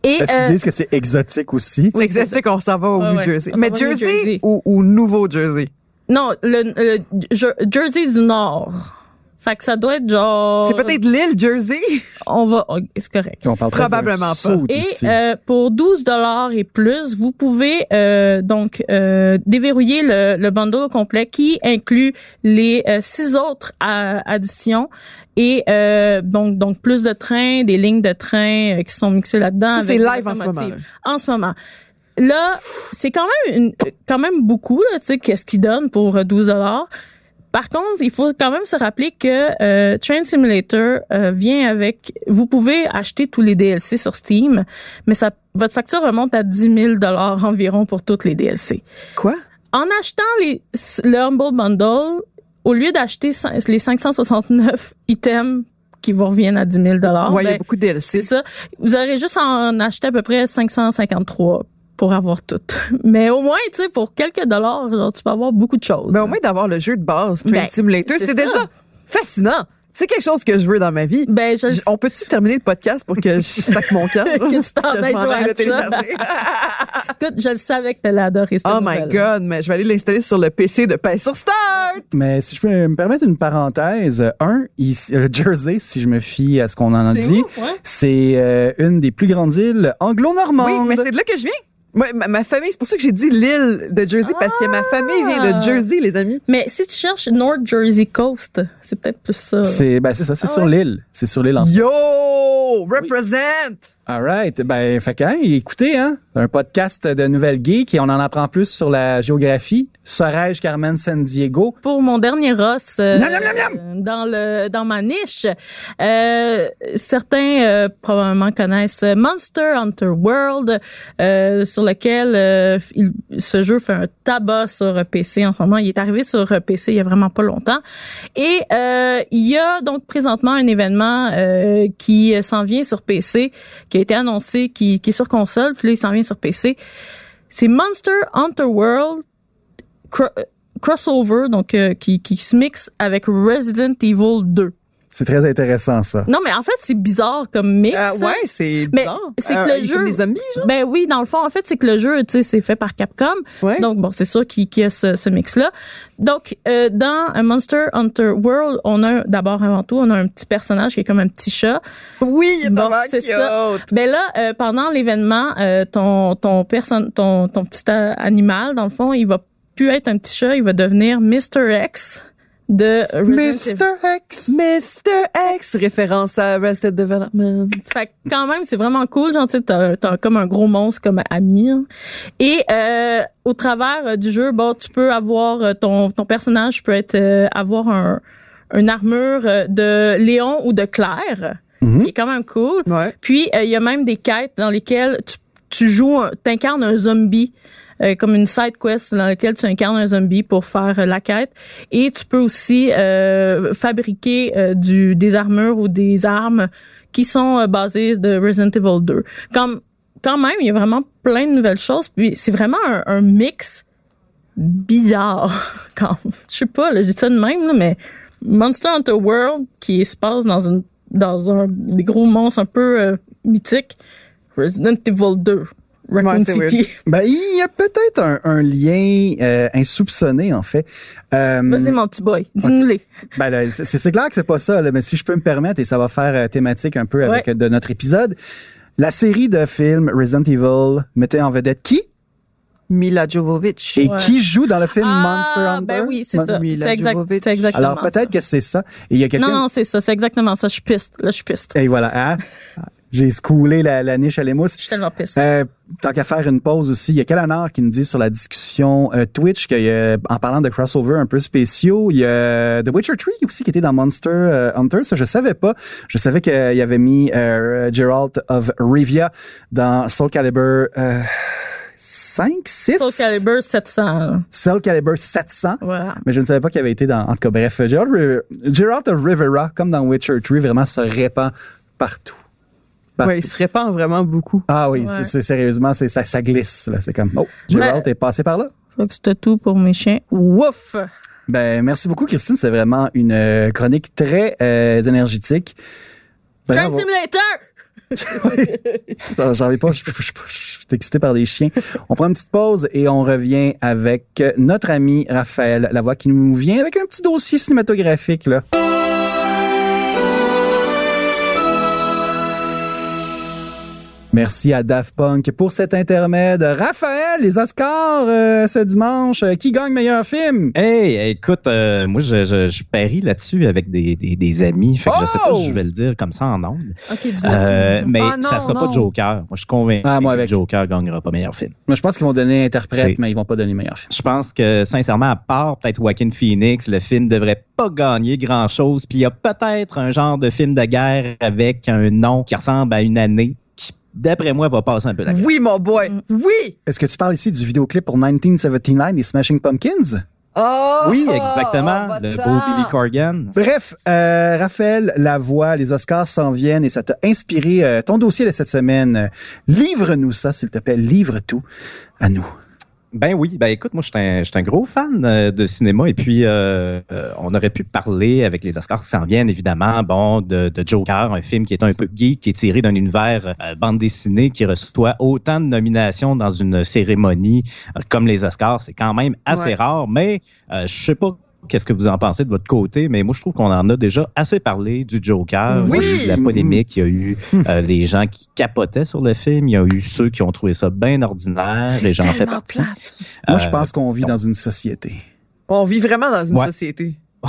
Et Est-ce qu'ils disent que c'est exotique aussi? C'est exotique, on s'en va au New ouais. Jersey. Mais Jersey, Jersey. Ou, ou Nouveau Jersey? non, le, le Jer- Jersey du Nord. Fait que ça doit être genre. C'est peut-être l'île Jersey? On va. oh, c'est correct. On parle Probablement pas. Et euh, pour 12 dollars et plus, vous pouvez euh, donc euh, déverrouiller le, le bundle au complet qui inclut les euh, six autres euh, additions et euh, donc donc plus de trains, des lignes de train euh, qui sont mixées là-dedans. C'est live en ce moment. En ce moment. Là, c'est quand même une, quand même beaucoup là, tu sais qu'est-ce qu'ils donnent pour euh, 12 dollars. Par contre, il faut quand même se rappeler que euh, Train Simulator euh, vient avec. Vous pouvez acheter tous les DLC sur Steam, mais ça, votre facture remonte à 10 000 dollars environ pour toutes les DLC. Quoi? En achetant les, le Humble Bundle, au lieu d'acheter les 569 items qui vous reviennent à 10 000 dollars, ouais, il y a beaucoup de DLC. c'est ça. Vous aurez juste à en acheter à peu près 553 pour avoir tout. Mais au moins, tu sais, pour quelques dollars, genre, tu peux avoir beaucoup de choses. Mais au moins d'avoir le jeu de base, Train Ben, Simulator, c'est déjà fascinant. C'est quelque chose que je veux dans ma vie. ben, je, On peut-tu terminer le podcast pour que je stack mon camp? Que tu t'en le ça. télécharger. Écoute, je le savais que t'allais adorer cette oh my. God, mais je vais aller l'installer sur le PC de Paix sur Start. Mais si je peux me permettre une parenthèse, un, ici, euh, Jersey, si je me fie à ce qu'on en a dit, ouais. c'est euh, une des plus grandes îles anglo-normandes. Oui, mais c'est de là que je viens. Moi, ma, ma famille, c'est pour ça que j'ai dit l'île de Jersey, parce que ma famille vient Ah! de Jersey, les amis. Mais si tu cherches North Jersey Coast, c'est peut-être plus ça. C'est ben c'est ça, c'est Ah sur ouais? l'île, c'est sur l'île en Yo! Represent! Right. Ben, fait que, hein, écoutez, hein, un podcast de Nouvelle Geek et on en apprend plus sur la géographie. Serais-je Carmen San Diego? Pour mon dernier os euh, Miam, miam, miam, euh, dans le dans ma niche, euh, certains euh, probablement connaissent Monster Hunter World, euh, sur lequel euh, il- ce jeu fait un tabac sur PC en ce moment. Il est arrivé sur PC il y a vraiment pas longtemps. Et euh, il y a donc présentement un événement euh, qui s'en vient sur PC, qui a été annoncé, qui, qui est sur console, puis là il s'en vient sur PC. C'est Monster Hunter World euh, crossover, donc euh, qui, qui se mixe avec Resident Evil 2. C'est très intéressant, ça. Non, mais en fait, c'est bizarre comme mix. Euh, ouais, c'est Mais bizarre. c'est que Euh, le jeu- des zombies, genre? Ben oui, dans le fond, en fait, c'est que le jeu, tu sais, c'est fait par Capcom. Ouais. Donc, bon, c'est sûr qu'il y a ce, ce mix-là. Donc, euh, dans Monster Hunter World, on a d'abord, avant tout, on a un petit personnage qui est comme un petit chat. Oui, Bon, c'est ça. Ben là, euh, pendant l'événement, euh, ton ton personne, ton ton petit euh, animal, dans le fond, il va plus être un petit chat, il va devenir Mr. X de Resident. Mr. X! Mr. X, référence à Arrested Development. Fait que quand même, c'est vraiment cool. Genre, tu sais, t'as, t'as comme un gros monstre comme ami. hein. Et euh, au travers euh, du jeu, bon, tu peux avoir euh, ton ton personnage peut être euh, avoir un une armure euh, de Léon ou de Claire, qui est quand même cool. Ouais. Puis euh, il y a même des quêtes dans lesquelles tu, tu joues, un- t'incarnes un zombie. Euh, comme une side quest dans laquelle tu incarnes un zombie pour faire euh, la quête. Et tu peux aussi euh, fabriquer euh, du des armures ou des armes qui sont basées de Resident Evil 2. Comme quand même, il y a vraiment plein de nouvelles choses. Puis c'est vraiment un, un mix bizarre quand je sais pas là, je dis ça de même là, mais Monster Hunter World qui se passe dans une dans un des gros monstres un peu mythiques Resident Evil 2 Raccoon Ouais, City Ben, il y a peut-être un, un lien euh, insoupçonné, en fait. Euh, vas-y mon petit boy dis-nous-les Ben là, c'est clair que c'est pas ça, là, mais si je peux me permettre, et ça va faire euh, thématique un peu avec Ouais. euh, de notre épisode, la série de films Resident Evil mettait en vedette qui? Mila Jovovich. et Ouais. qui joue dans le film Monster ah, Hunter? ben oui c'est Mon- ça Mila c'est exact, Jovovich. exactement Alors peut-être que c'est ça. Et il y a quelqu'un. non non c'est ça c'est exactement ça je suis piste là je suis piste Et voilà, hein? J'ai scoulé la, la niche à l'émousse. je suis tellement piste Euh, tant qu'à faire une pause aussi, il y a Kalanar qui nous dit sur la discussion euh, Twitch qu'il y a, en parlant de crossover un peu spéciaux, il y a The Witcher 3 aussi qui était dans Monster euh, Hunter. Ça, je savais pas. Je savais qu'il y avait mis euh, Geralt of Rivia dans Soul Calibur euh, 5, 6? Soul Calibur 700 là. Soul Calibur 700. voilà Mais je ne savais pas qu'il avait été dans. En tout cas, bref, Geralt of Rivera, comme dans Witcher 3, vraiment se répand partout. Ouais, il se répand vraiment beaucoup. Ah oui, Ouais. c'est, sérieusement, c'est, ça, ça glisse. Là. C'est comme, oh, Geralt est passé par là. je crois que c'était tout pour mes chiens wouf Ben, merci beaucoup, Christine. C'est vraiment une euh, chronique très euh, énergétique. Train Bravo. Simulator J'en- J'en ai pas, je, je- je- je suis excité par des chiens. On prend une petite pause et on revient avec notre ami Raphaël Lavoie qui nous vient avec un petit dossier cinématographique. Là. Merci à Daft Punk pour cet intermède. Raphaël, les Oscars euh, ce dimanche, euh, qui gagne meilleur film? Hey, écoute, euh, moi, je, je, je parie là-dessus avec des, des, des amis. Fait que je sais pas Oh! si je vais le dire comme ça en ondes. ok dis Euh, mais Ah non, ça sera non. pas Joker. Moi, je suis convaincu Ah, moi avec. que Joker gagnera pas meilleur film. Moi, je pense qu'ils vont donner interprète, mais ils vont pas donner meilleur film. Je pense que, sincèrement, à part peut-être Joaquin Phoenix, le film devrait pas gagner grand-chose. Puis il y a peut-être un genre de film de guerre avec un nom qui ressemble à une année d'après moi, va passer un peu la Oui, mon boy. Mm. Oui. Est-ce que tu parles ici du vidéoclip pour 1979 des Smashing Pumpkins? Oh, Oui, exactement. oh, le beau Billy Corgan. Bref, euh, Raphaël Lavoie, les Oscars s'en viennent et ça t'a inspiré euh, ton dossier de cette semaine. Livre-nous ça, s'il te plaît. Livre tout à nous. Ben oui, ben écoute, moi je suis un, gros fan euh, de cinéma et puis euh, euh, on aurait pu parler avec les Oscars qui s'en viennent évidemment, bon, de, de Joker, un film qui est un peu geek, qui est tiré d'un univers euh, bande dessinée qui reçoit autant de nominations dans une cérémonie comme les Oscars, c'est quand même assez Ouais. rare, mais euh, je sais pas qu'est-ce que vous en pensez de votre côté, mais moi je trouve qu'on en a déjà assez parlé du Joker, Oui! Il y a eu de la polémique, il y a eu euh, les gens qui capotaient sur le film, il y a eu ceux qui ont trouvé ça bien ordinaire, et j'en fais tellement partie. plate. Moi, Euh, je pense qu'on vit dans une société. On vit vraiment dans une Ouais. société.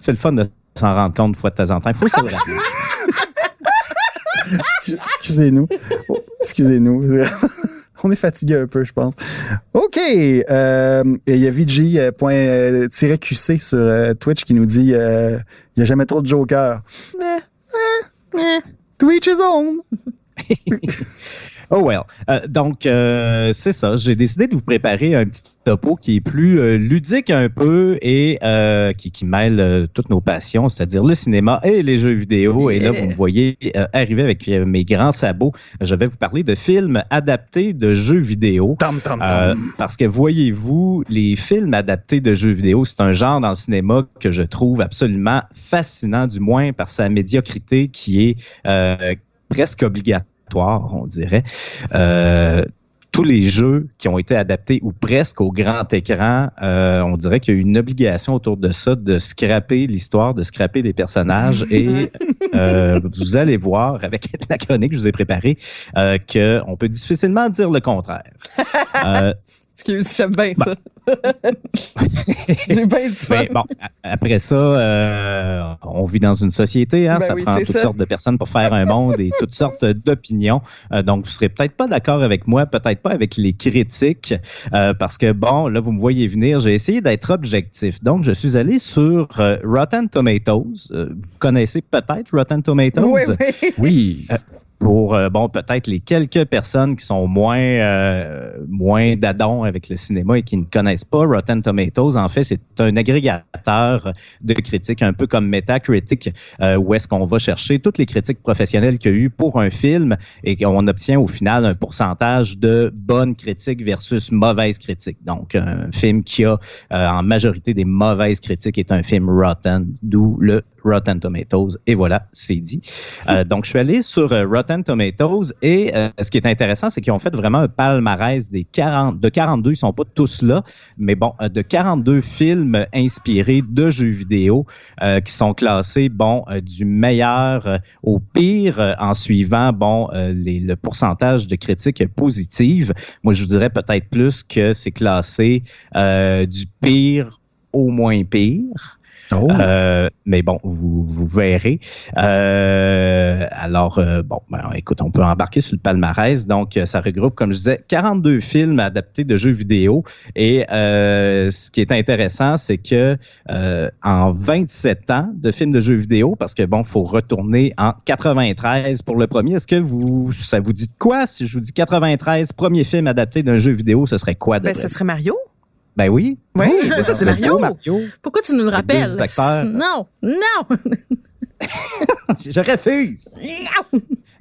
C'est le fun de s'en rendre compte une fois de temps en temps. Il faut se le rappeler. Excusez-nous. Excusez-nous. On est fatigué un peu, je pense. OK. Euh, il y a VG.QC sur euh, Twitch qui nous dit euh, il n'y a jamais trop de Joker. Mais Eh. Twitch is on. Oh well. Euh, donc, euh, c'est ça. J'ai décidé de vous préparer un petit topo qui est plus euh, ludique un peu et euh, qui, qui mêle euh, toutes nos passions, c'est-à-dire le cinéma et les jeux vidéo. Et là, vous me voyez euh, arriver avec mes grands sabots. Je vais vous parler de films adaptés de jeux vidéo. Tam, Euh, tam. parce que voyez-vous, les films adaptés de jeux vidéo, c'est un genre dans le cinéma que je trouve absolument fascinant, du moins par sa médiocrité qui est euh, presque obligatoire, on dirait. Euh, tous les jeux qui ont été adaptés ou presque au grand écran, euh, on dirait qu'il y a une obligation autour de ça de scraper l'histoire, de scraper les personnages et euh, vous allez voir avec la chronique que je vous ai préparée euh, qu'on peut difficilement dire le contraire. Excuse, j'aime bien ça. J'ai bien du fun. Ben, bon, a- après ça, euh, on vit dans une société, hein, Ben ça oui, prend toutes ça. sortes de personnes pour faire un monde et toutes sortes d'opinions. Euh, donc, vous serez peut-être pas d'accord avec moi, peut-être pas avec les critiques, euh, parce que bon, là, vous me voyez venir, j'ai essayé d'être objectif. Donc, je suis allé sur euh, Rotten Tomatoes. Euh, vous connaissez peut-être Rotten Tomatoes? Oui, oui. Oui. Pour euh, bon peut-être les quelques personnes qui sont moins euh, moins d'adon avec le cinéma et qui ne connaissent pas Rotten Tomatoes en fait c'est un agrégateur de critiques un peu comme Metacritic euh, où est-ce qu'on va chercher toutes les critiques professionnelles qu'il y a eu pour un film et qu'on obtient au final un pourcentage de bonnes critiques versus mauvaises critiques. Donc un film qui a euh, en majorité des mauvaises critiques est un film Rotten d'où le Rotten Tomatoes et voilà c'est dit euh, donc, je suis allé sur euh, Rotten Tomatoes et euh, ce qui est intéressant, c'est qu'ils ont fait vraiment un palmarès des 40, de 42, ils sont pas tous là, mais bon, de 42 films inspirés de jeux vidéo euh, qui sont classés, bon, du meilleur au pire en suivant, bon, les, le pourcentage de critiques positives. Moi, je vous dirais peut-être plus que c'est classé du pire au moins pire. Oh. Euh, mais bon, vous, vous verrez. Euh, alors, euh, bon, ben, écoute, on peut embarquer sur le palmarès. Donc, ça regroupe, comme je disais, 42 films adaptés de jeux vidéo. Et euh, ce qui est intéressant, c'est que euh, en 27 ans de films de jeux vidéo, parce que bon, faut retourner en 93 pour le premier. Est-ce que vous, ça vous dit de quoi? Si je vous dis 93 premier film adapté d'un jeu vidéo, ce serait quoi Ben, ce serait Mario. Ben oui. Oui, c'est ça, c'est Le Mario. beau Mario. Pourquoi tu nous le rappelles? Non, non. Je refuse.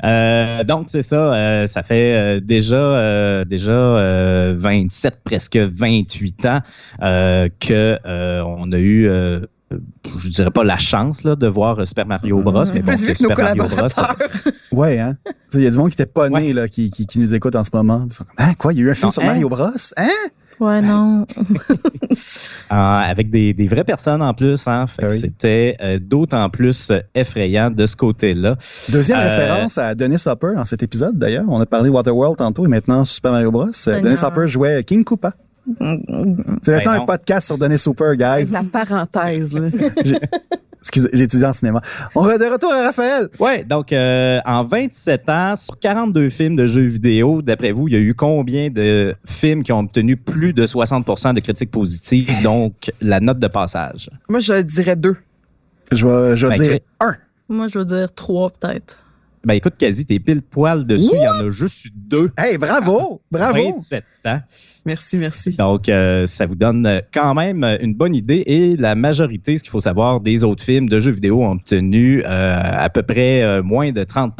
Euh, donc c'est ça, euh, ça fait euh, déjà euh, déjà euh, 27 presque 28 ans euh, que euh, on a eu euh, je dirais pas la chance là, de voir Super Mario Bros. mais bon, Plus vieux que nos Super Mario Bros, collaborateurs. Ouais, hein? Il y a du monde qui était pas né, là, qui, qui, qui nous écoute en ce moment. Ils sont comme, Hein, quoi? Il y a eu un film Non, sur hein? Mario Bros? Hein? Ouais, non. Euh, avec des, des vraies personnes en plus, hein, Ah oui. c'était euh, d'autant plus euh, effrayant de ce côté-là. Deuxième Euh, référence à Dennis Hopper dans cet épisode, d'ailleurs. On a parlé Waterworld tantôt et maintenant Super Mario Bros. Seigneur. Dennis Hopper jouait King Koopa. C'est maintenant Ben un non. podcast sur Dennis Hopper, guys. La parenthèse, là. Excusez, j'ai étudié en cinéma. On va de retour à Raphaël. Ouais, donc euh, en 27 ans, sur 42 films de jeux vidéo, d'après vous, il y a eu combien de films qui ont obtenu plus de 60% de critiques positives, donc la note de passage? Moi, je dirais deux. Je vais, je vais Ben, dire un. Moi, je veux dire trois, peut-être. Ben écoute, quasi, t'es pile poil dessus, il y en a juste eu deux. Hey, bravo! Bravo! 27 ans. Merci, merci. Donc, euh, ça vous donne quand même une bonne idée. Et la majorité, ce qu'il faut savoir, des autres films de jeux vidéo ont obtenu euh, à peu près euh, moins de 30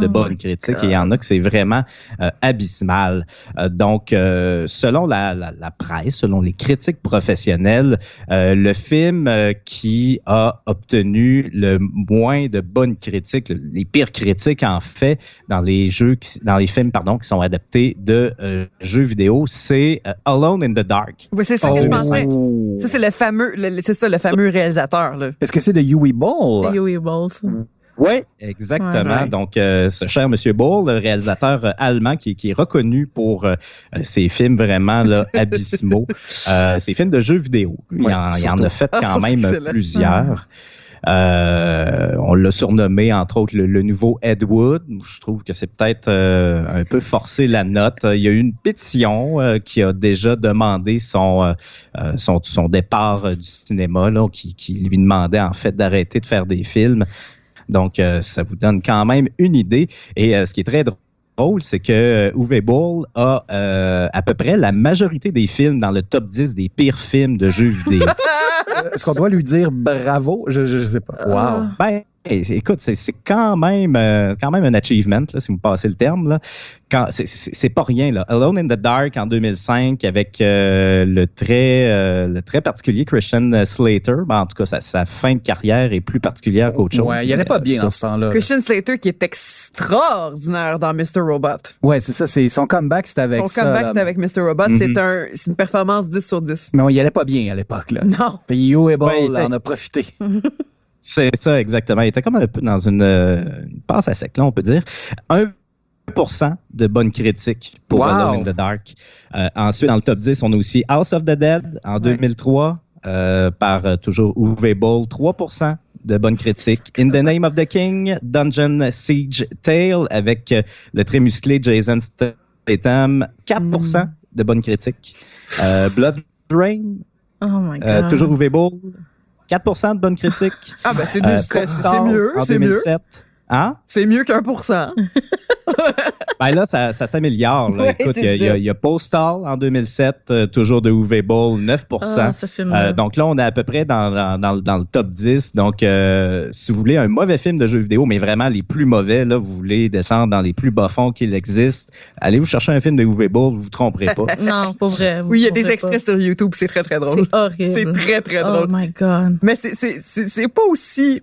de Oh bonnes critiques. Et il y en a que c'est vraiment euh, abysmal. Euh, donc, euh, selon la, la, la presse, selon les critiques professionnelles, euh, le film qui a obtenu le moins de bonnes critiques, le- les pires critiques en fait, dans les jeux, qui- dans les films pardon, qui sont adaptés de euh, jeux vidéo, c'est euh, Alone in the Dark. Oui, c'est ça que je pensais. Ça, c'est le fameux, c'est ça, le fameux réalisateur, là. Est-ce que c'est de Yui Ball? Yo Balls. Oui, exactement. Ouais. Donc, euh, ce cher Monsieur Ball, le réalisateur euh, allemand qui, qui est reconnu pour euh, ses films vraiment là, abysmaux, euh, ses films de jeux vidéo. Il, Ouais, en, il en surtout. a fait Ah, quand c'est même excellent. plusieurs. Euh, on l'a surnommé, entre autres, le, le, nouveau Ed Wood. Je trouve que c'est peut-être euh, un peu forcé la note. Il y a eu une pétition euh, qui a déjà demandé son, euh, son, son, départ du cinéma, là, qui, qui lui demandait en fait d'arrêter de faire des films. Donc, ça vous donne quand même une idée. Et ce qui est très drôle, c'est que Uwe Boll a euh, à peu près la majorité des films dans le top 10 des pires films de jeux vidéo. Est-ce qu'on doit lui dire bravo? Je, je, sais pas. Wow. Ben, écoute, c'est quand même euh, quand même un achievement, là, si vous passez le terme. Là. C'est pas rien. Là. Alone in the Dark en 2005 avec euh, le, très, euh, le très particulier Christian Slater. Ben, en tout cas, sa, sa, fin de carrière est plus particulière qu'autre chose. Ouais, il allait pas bien en ce temps-là. Christian Slater qui est extraordinaire dans Mr. Robot. Ouais, c'est ça. C'est son comeback, c'était avec son ça. Son comeback, c'était avec Mr. Robot. Mm -hmm. C'est un, une performance 10 sur 10. Mais on, il allait pas bien à l'époque. là. Non. Puis You Ball en a profité. C'est ça, exactement. Il était comme un peu dans une, une passe à sec, là, on peut dire. Un de bonnes critiques pour wow. Alone in the Dark. Euh, ensuite, dans le top 10, on a aussi House of the Dead en ouais. 2003 euh, par euh, toujours Uwe Boll, 3 de bonnes critiques. In the Name of the King, Dungeon Siege Tale avec euh, le très musclé Jason Statham, 4 mm. de bonnes critiques. Blood Rain, oh my God. toujours Uwe Boll, 4% de bonnes critiques. Ah ben c'est euh, mieux, c'est mieux. Hein? C'est mieux qu'un pour cent. ben là, ça, ça s'améliore. Ouais, Écoute, il y, y, y, a Postal en 2007, euh, toujours de Uwe Boll, 9 ah, ce film euh, Donc là, on est à peu près dans, dans, dans, dans le top 10. Donc, euh, si vous voulez un mauvais film de jeu vidéo, mais vraiment les plus mauvais, là, vous voulez descendre dans les plus bas fonds qu'il existe, allez vous chercher un film de Uwe Boll, vous vous tromperez pas. non, pas vrai. Oui, il y a des extraits pas. sur YouTube, c'est très, très drôle. C'est horrible. C'est très, très drôle. Oh my God. Mais c'est pas aussi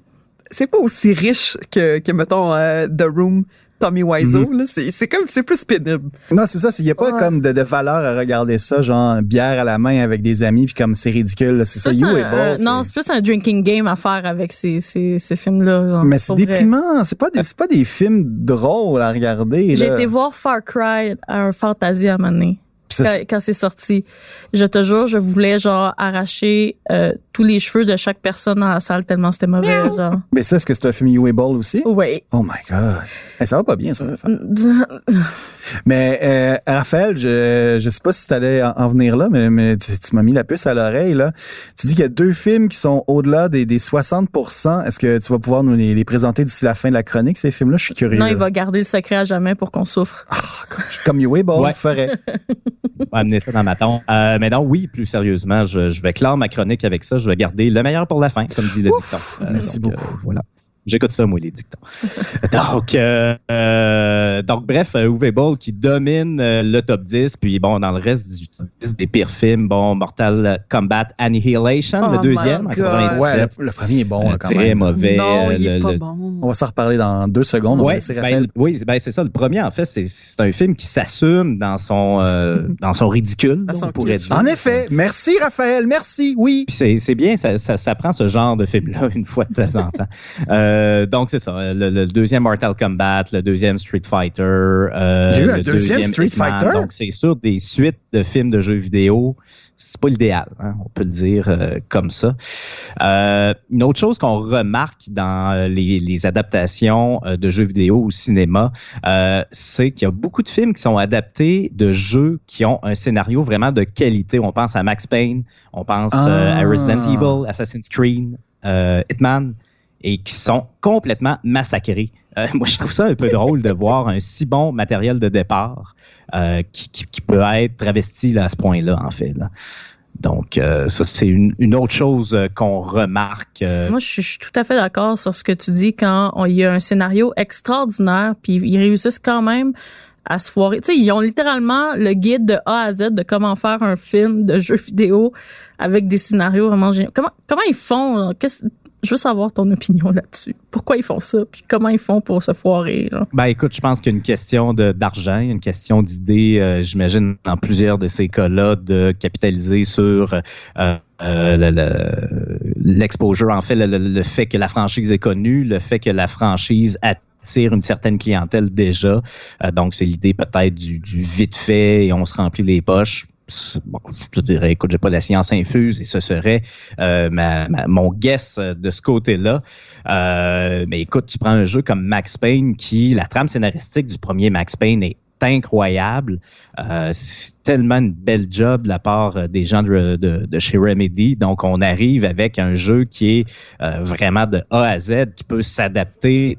c'est pas aussi riche que, que mettons, euh, The Room, Tommy Wiseau. Mm -hmm. C'est comme, c'est plus pénible. Non, c'est ça. Il n'y a pas ouais. comme de, de, valeur à regarder ça, genre bière à la main avec des amis, puis comme c'est ridicule. C'est ça, You un, est bon. Euh, non, c'est plus un drinking game à faire avec ces, ces, ces films-là. Mais c'est déprimant. C'est pas, des, pas des films drôles à regarder. J'ai été voir Far Cry à un Fantasia à un moment donné quand, quand c'est sorti. Je te jure, je voulais genre arracher euh, tous les cheveux de chaque personne dans la salle tellement c'était mauvais. Genre. Mais ça, est-ce que c'est un film You Ball aussi? Oui. Oh my God. Hey, ça va pas bien, ça. mais euh, Raphaël, je je sais pas si tu allais en, en, venir là, mais, mais tu, tu m'as mis la puce à l'oreille. là. Tu dis qu'il y a deux films qui sont au-delà des, des 60% Est-ce que tu vas pouvoir nous les, les présenter d'ici la fin de la chronique, ces films-là? Je suis curieux. Non, il va garder le secret à jamais pour qu'on souffre. Ah, comme, comme Ball ouais. ferait. amener ça dans ma tombe. Euh, mais non, oui, plus sérieusement, je, je, vais clore ma chronique avec ça. Je vais garder le meilleur pour la fin, comme dit le dicton. Euh, Merci donc, beaucoup. Euh, voilà. J'écoute ça, moi, les dictons. donc, euh, euh, donc, bref, Uwe Boll qui domine euh, le top 10. Puis, bon, dans le reste du top 10 des pires films, bon, Mortal Kombat Annihilation, oh le deuxième, en 97. Ouais, le, le, premier est bon, quand très même. mauvais. Non, il le, est pas le, bon. On va s'en reparler dans deux secondes. Ouais, ben, oui, ben, c'est ça. Le premier, en fait, c'est un film qui s'assume dans son dans son ridicule, dans son on pourrait dire. En effet. Merci, Raphaël. Merci. Oui. c'est bien, ça, ça, ça, prend ce genre de film-là une fois de temps en temps. Euh, donc, c'est ça. Le, le, deuxième Mortal Kombat, le deuxième Street Fighter. Euh, Il y a eu un le deuxième, Street. Fighter? Donc, c'est sûr, des suites de films de jeux vidéo, c'est pas l'idéal, hein, on peut le dire euh, comme ça. Euh, une autre chose qu'on remarque dans les, les adaptations euh, de jeux vidéo au cinéma, euh, c'est qu'il y a beaucoup de films qui sont adaptés de jeux qui ont un scénario vraiment de qualité. On pense à Max Payne, on pense Ah. à Resident Evil, Assassin's Creed, Hitman et qui sont complètement massacrés. Euh, moi, je trouve ça un peu drôle de voir un si bon matériel de départ euh, qui, qui, qui, peut être travesti là, à ce point-là, en fait. Là. Donc, euh, ça, c'est une, une, autre chose qu'on remarque. euh. Moi, je suis, tout à fait d'accord sur ce que tu dis quand il y a un scénario extraordinaire, puis ils réussissent quand même à se foirer. Tu sais, ils ont littéralement le guide de A à Z de comment faire un film de jeu vidéo avec des scénarios vraiment géniaux. Comment, comment ils font? Je veux savoir ton opinion là-dessus. Pourquoi ils font ça? Puis comment ils font pour se foirer? Ben écoute, je pense qu'il y a une question d'argent, une question d'idée, euh, j'imagine, dans plusieurs de ces cas-là, de capitaliser sur euh, euh, l'exposure, en fait, le, fait que la franchise est connue, le fait que la franchise attire une certaine clientèle déjà. Donc, c'est l'idée peut-être du, vite fait et on se remplit les poches bon, je te dirais, écoute, j'ai pas la science infuse et ce serait euh, ma, ma- mon guess de ce côté-là. Euh, mais écoute, tu prends un jeu comme Max Payne qui, la trame scénaristique du premier Max Payne est incroyable. Euh, c'est tellement une belle job de la part euh, des gens de, de, de chez Remedy. Donc, on arrive avec un jeu qui est euh, vraiment de A à Z, qui peut s'adapter.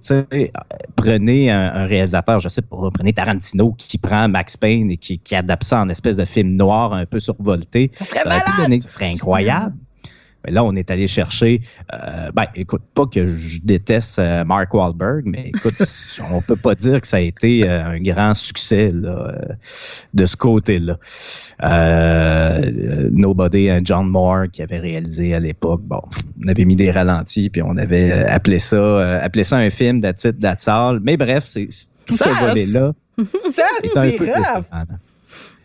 Prenez un, un réalisateur, je sais pas, prenez Tarantino qui prend Max Payne et qui, qui adapte ça en espèce de film noir un peu survolté. Serait ça serait incroyable. Mais là, on est allé chercher. Euh, ben, écoute, pas que je déteste euh, Mark Wahlberg, mais écoute, on peut pas dire que ça a été euh, un grand succès là, euh, de ce côté-là. Euh, Nobody and John Moore qui avait réalisé à l'époque. Bon, on avait mis des ralentis puis on avait appelé ça, euh, appelé ça un film That's all. Mais bref, c'est tout Ça, ce volet-là Ça, c'est grave.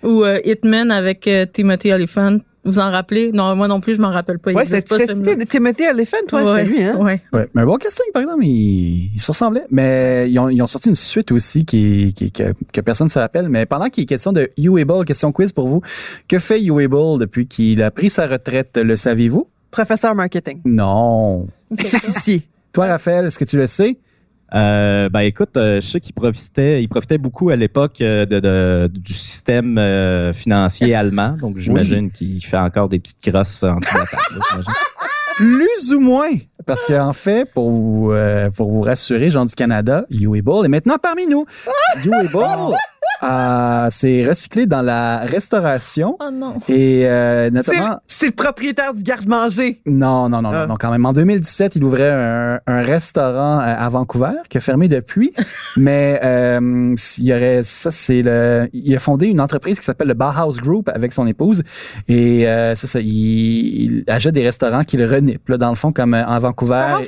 Ou euh, Hitman avec euh, Timothy Olyphant. Vous en rappelez? Non, moi non plus, je m'en rappelle pas. Il Ouais, existe c'est Timothy Elephant, toi, Ouais, c'était lui, hein? ouais. Ouais, mais un bon casting, par exemple, ils, ils se ressemblaient. Mais ils ont, ils ont sorti une suite aussi qui, qui, que, que personne ne se rappelle. Mais pendant qu'il est question de Uable, question quiz pour vous, que fait Uable depuis qu'il a pris sa retraite, le saviez-vous? Professeur marketing. Non. Si, si, si. Toi, Raphaël, est-ce que tu le sais? Euh, ben écoute, euh, je sais qu'il profitait, il profitait beaucoup à l'époque euh, de, de- du système euh, financier allemand, donc j'imagine qu'il fait encore des petites crosses en dessous de la table. là, j'imagine. Plus ou moins. Parce qu'en fait, pour vous, euh, pour vous rassurer, Jean du Canada, Uable est maintenant parmi nous. Uable euh, s'est recyclé dans la restauration Oh non. et euh, notamment... c'est le propriétaire du garde-manger. Non, non, non, Ah. non, non, quand même. En 2017, il ouvrait un, un restaurant euh, à Vancouver qui a fermé depuis. mais euh, il y aurait ça, c'est le. Il a fondé une entreprise qui s'appelle le Bauhaus Group avec son épouse. Et euh, c'est ça, il, il achète des restaurants qu'il renipe. Là, dans le fond, comme euh, en Vancouver.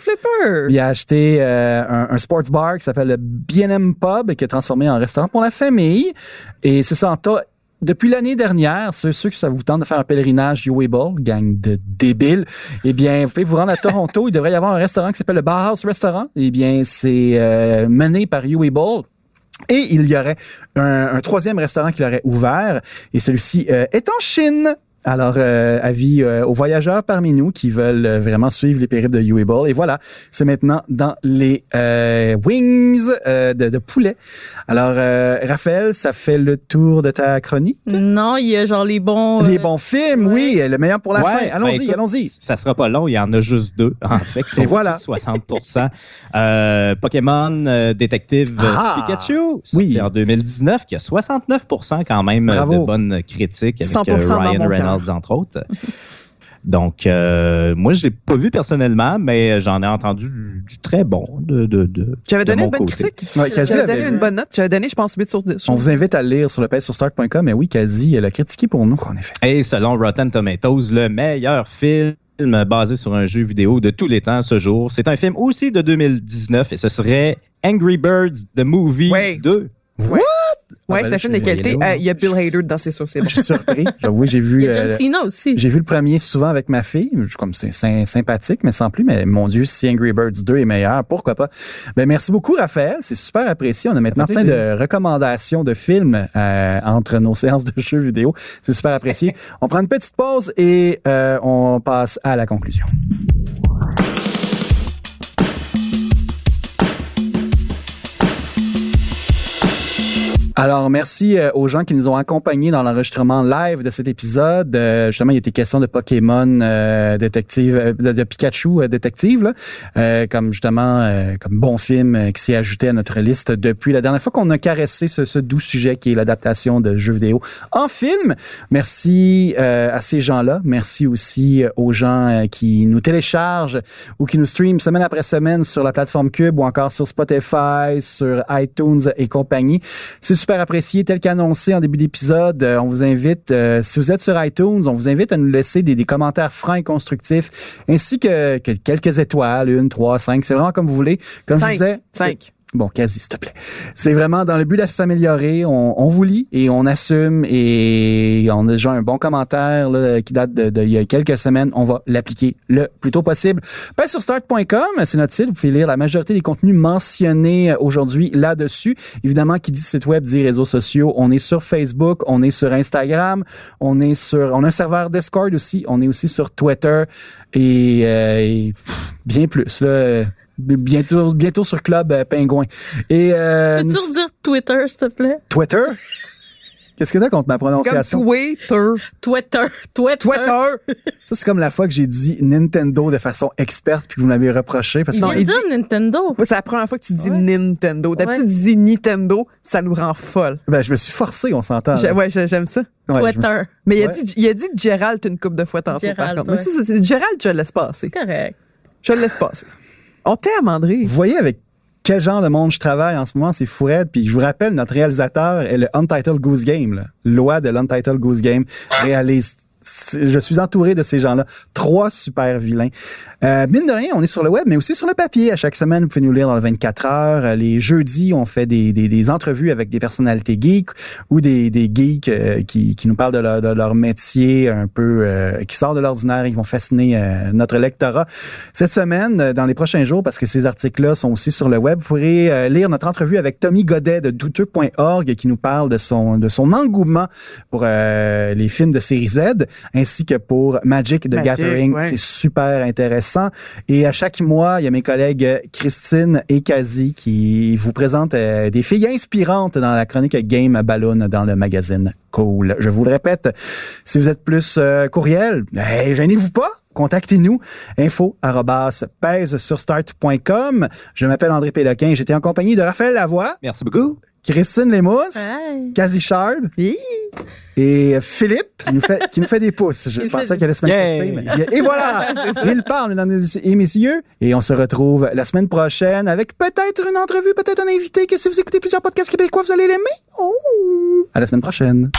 Flipper. Il a acheté euh, un, un sports bar qui s'appelle le B&M Pub, qui est transformé en restaurant pour la famille. Et c'est ça, en tas. Depuis l'année dernière, ceux, ceux que ça vous tente de faire un pèlerinage Uable, gang de débiles, eh bien, vous pouvez vous rendre à Toronto. Il devrait y avoir un restaurant qui s'appelle le Bauhaus Restaurant. Eh bien, c'est euh, mené par Uable. Et il y aurait un, un troisième restaurant qui aurait ouvert, et celui-ci euh, est en Chine. Alors, euh, avis euh, aux voyageurs parmi nous qui veulent euh, vraiment suivre les périples de Uable. Et voilà, c'est maintenant dans les euh, wings euh, de, de poulet. Alors, euh, Raphaël, ça fait le tour de ta chronique? Non, il y a genre les bons. Les bons films, oui, le meilleur pour la Ouais, fin. ben Allons-y, écoute, allons-y. Ça sera pas long, il y en a juste deux, en fait, qui sont Et voilà. au-dessus de 60 euh, Pokémon euh, Détective Ah! Pikachu, Oui. en 2019, qui a 69% quand même Bravo. de bonnes critiques avec 100% euh, dans Ryan mon Entre autres. Donc, euh, moi, je l'ai pas vu personnellement, mais j'en ai entendu du, du très bon de, de, de J'avais de donné mon une bonne côté. critique. Ouais, Kazi J'avais donné vu. une bonne note. J'avais donné, je pense, 8 sur 10. On vous invite à lire sur le sur start.com. Mais oui, quasi, elle a critiqué pour nous, en effet. Et selon Rotten Tomatoes, le meilleur film basé sur un jeu vidéo de tous les temps ce jour. C'est un film aussi de 2019 et ce serait Angry Birds The Movie Ouais. 2. Ouais, Ah, c'est ben un là, film de qualité. Euh, Il y a Bill Hader dans C'est sûr, c'est bon. Je suis surpris. J'avoue, j'ai vu. Il y a John euh, Cena aussi. J'ai vu le premier souvent avec ma fille. Je- Comme c'est sy- sympathique, mais sans plus. Mais mon Dieu, si Angry Birds 2 est meilleur, pourquoi pas? Ben, merci beaucoup, Raphaël. C'est super apprécié. On a maintenant plein de recommandations de films euh, entre nos séances de jeux vidéo. C'est super apprécié. on prend une petite pause et euh, on passe à la conclusion. Alors, merci euh, aux gens qui nous ont accompagnés dans l'enregistrement live de cet épisode. Euh, justement, il était question de Pokémon euh, détective, euh, de, de Pikachu euh, détective, là, comme justement comme bon film qui s'est ajouté à notre liste depuis la dernière fois qu'on a caressé ce, ce doux sujet qui est l'adaptation de jeux vidéo en film. Merci à ces gens-là. Merci aussi aux gens qui nous téléchargent ou qui nous streament semaine après semaine sur la plateforme Cube ou encore sur Spotify, sur iTunes et compagnie. Super apprécié, tel qu'annoncé en début d'épisode. euh, on vous invite, euh, si vous êtes sur iTunes, on vous invite à nous laisser des, des commentaires francs et constructifs, ainsi que, que quelques étoiles, une, trois, cinq. C'est vraiment comme vous voulez. Comme je Cinq. disais, Cinq. Bon, quasi, s'il te plaît. C'est vraiment dans le but de s'améliorer. On, on vous lit et on assume et on a déjà un bon commentaire là, qui date de, de y a quelques semaines. On va l'appliquer le plus tôt possible. Ben, sur start.com, c'est notre site. Vous pouvez lire la majorité des contenus mentionnés aujourd'hui là-dessus. Évidemment, qui dit site web dit réseaux sociaux. On est sur Facebook, on est sur Instagram, on est sur, on a un serveur Discord aussi. On est aussi sur Twitter et, euh, bien plus là. Bientôt, bientôt sur Club euh, Pingouin. Et euh, Peux-tu nous- redire Twitter, s'il te plaît? Twitter? Qu'est-ce que t'as contre ma Comme prononciation? Twitter. Twitter. Twitter. Twitter. Ça, c'est comme la fois que j'ai dit Nintendo de façon experte puis que vous m'avez reproché parce Il que vient il de dire Nintendo. Moi, c'est la première fois que tu dis Ouais. Nintendo. D'habitude, Ouais. tu dis Nintendo, ça nous rend folle. ben, je me suis forcé, on s'entend. Ouais, j'ai- j'aime ça. Ouais, me suis- Twitter. Mais il a, Ouais. dit, il a dit Gérald une couple de fois tantôt, par contre. ouais. Mais ça, c'est- c'est- Gérald, je le laisse passer. C'est correct. Je le laisse passer. On t'aime, André. Vous voyez avec quel genre de monde je travaille en ce moment, c'est fou raide. Puis je vous rappelle, notre réalisateur est le Untitled Goose Game. Loi de l'Untitled Goose Game réalise. Je suis entouré de ces gens-là. Trois super vilains. Euh, mine de rien, on est sur le web, mais aussi sur le papier. À chaque semaine, vous pouvez nous lire dans le 24 heures. Euh, Les jeudis, on fait des, des, des entrevues avec des personnalités geeks ou des, des geeks euh, qui, qui nous parlent de leur, de leur métier un peu euh, qui sort de l'ordinaire. Ils vont fasciner euh, notre lectorat. Cette semaine, dans les prochains jours, parce que ces articles-là sont aussi sur le web, vous pourrez lire notre entrevue avec Tommy Godet de douteux.org qui nous parle de son de son engouement pour les films de série Z ainsi que pour Magic the Magic, Gathering. ouais. C'est super intéressant. Et à chaque mois, il y a mes collègues Christine et Kazi qui vous présentent euh, des filles inspirantes dans la chronique Game Balloon dans le magazine Cool. Je vous le répète, si vous êtes plus euh, courriel, hey, gênez-vous pas. Contactez-nous. Info arrobas pèse sur start.com. Je m'appelle André Péloquin. J'étais en compagnie de Raphaël Lavoie, Merci beaucoup. Christine Lémousse. Kazi Hi. et Philippe qui nous fait, qui nous fait des pouces. Je Il pensais fait- qu'elle allait se manifester. Yeah. mais- Et voilà! Il parle, mesdames et messieurs. Et on se retrouve la semaine prochaine avec peut-être une entrevue, peut-être un invité que si vous écoutez plusieurs podcasts québécois, vous allez l'aimer. Oh! À la semaine prochaine.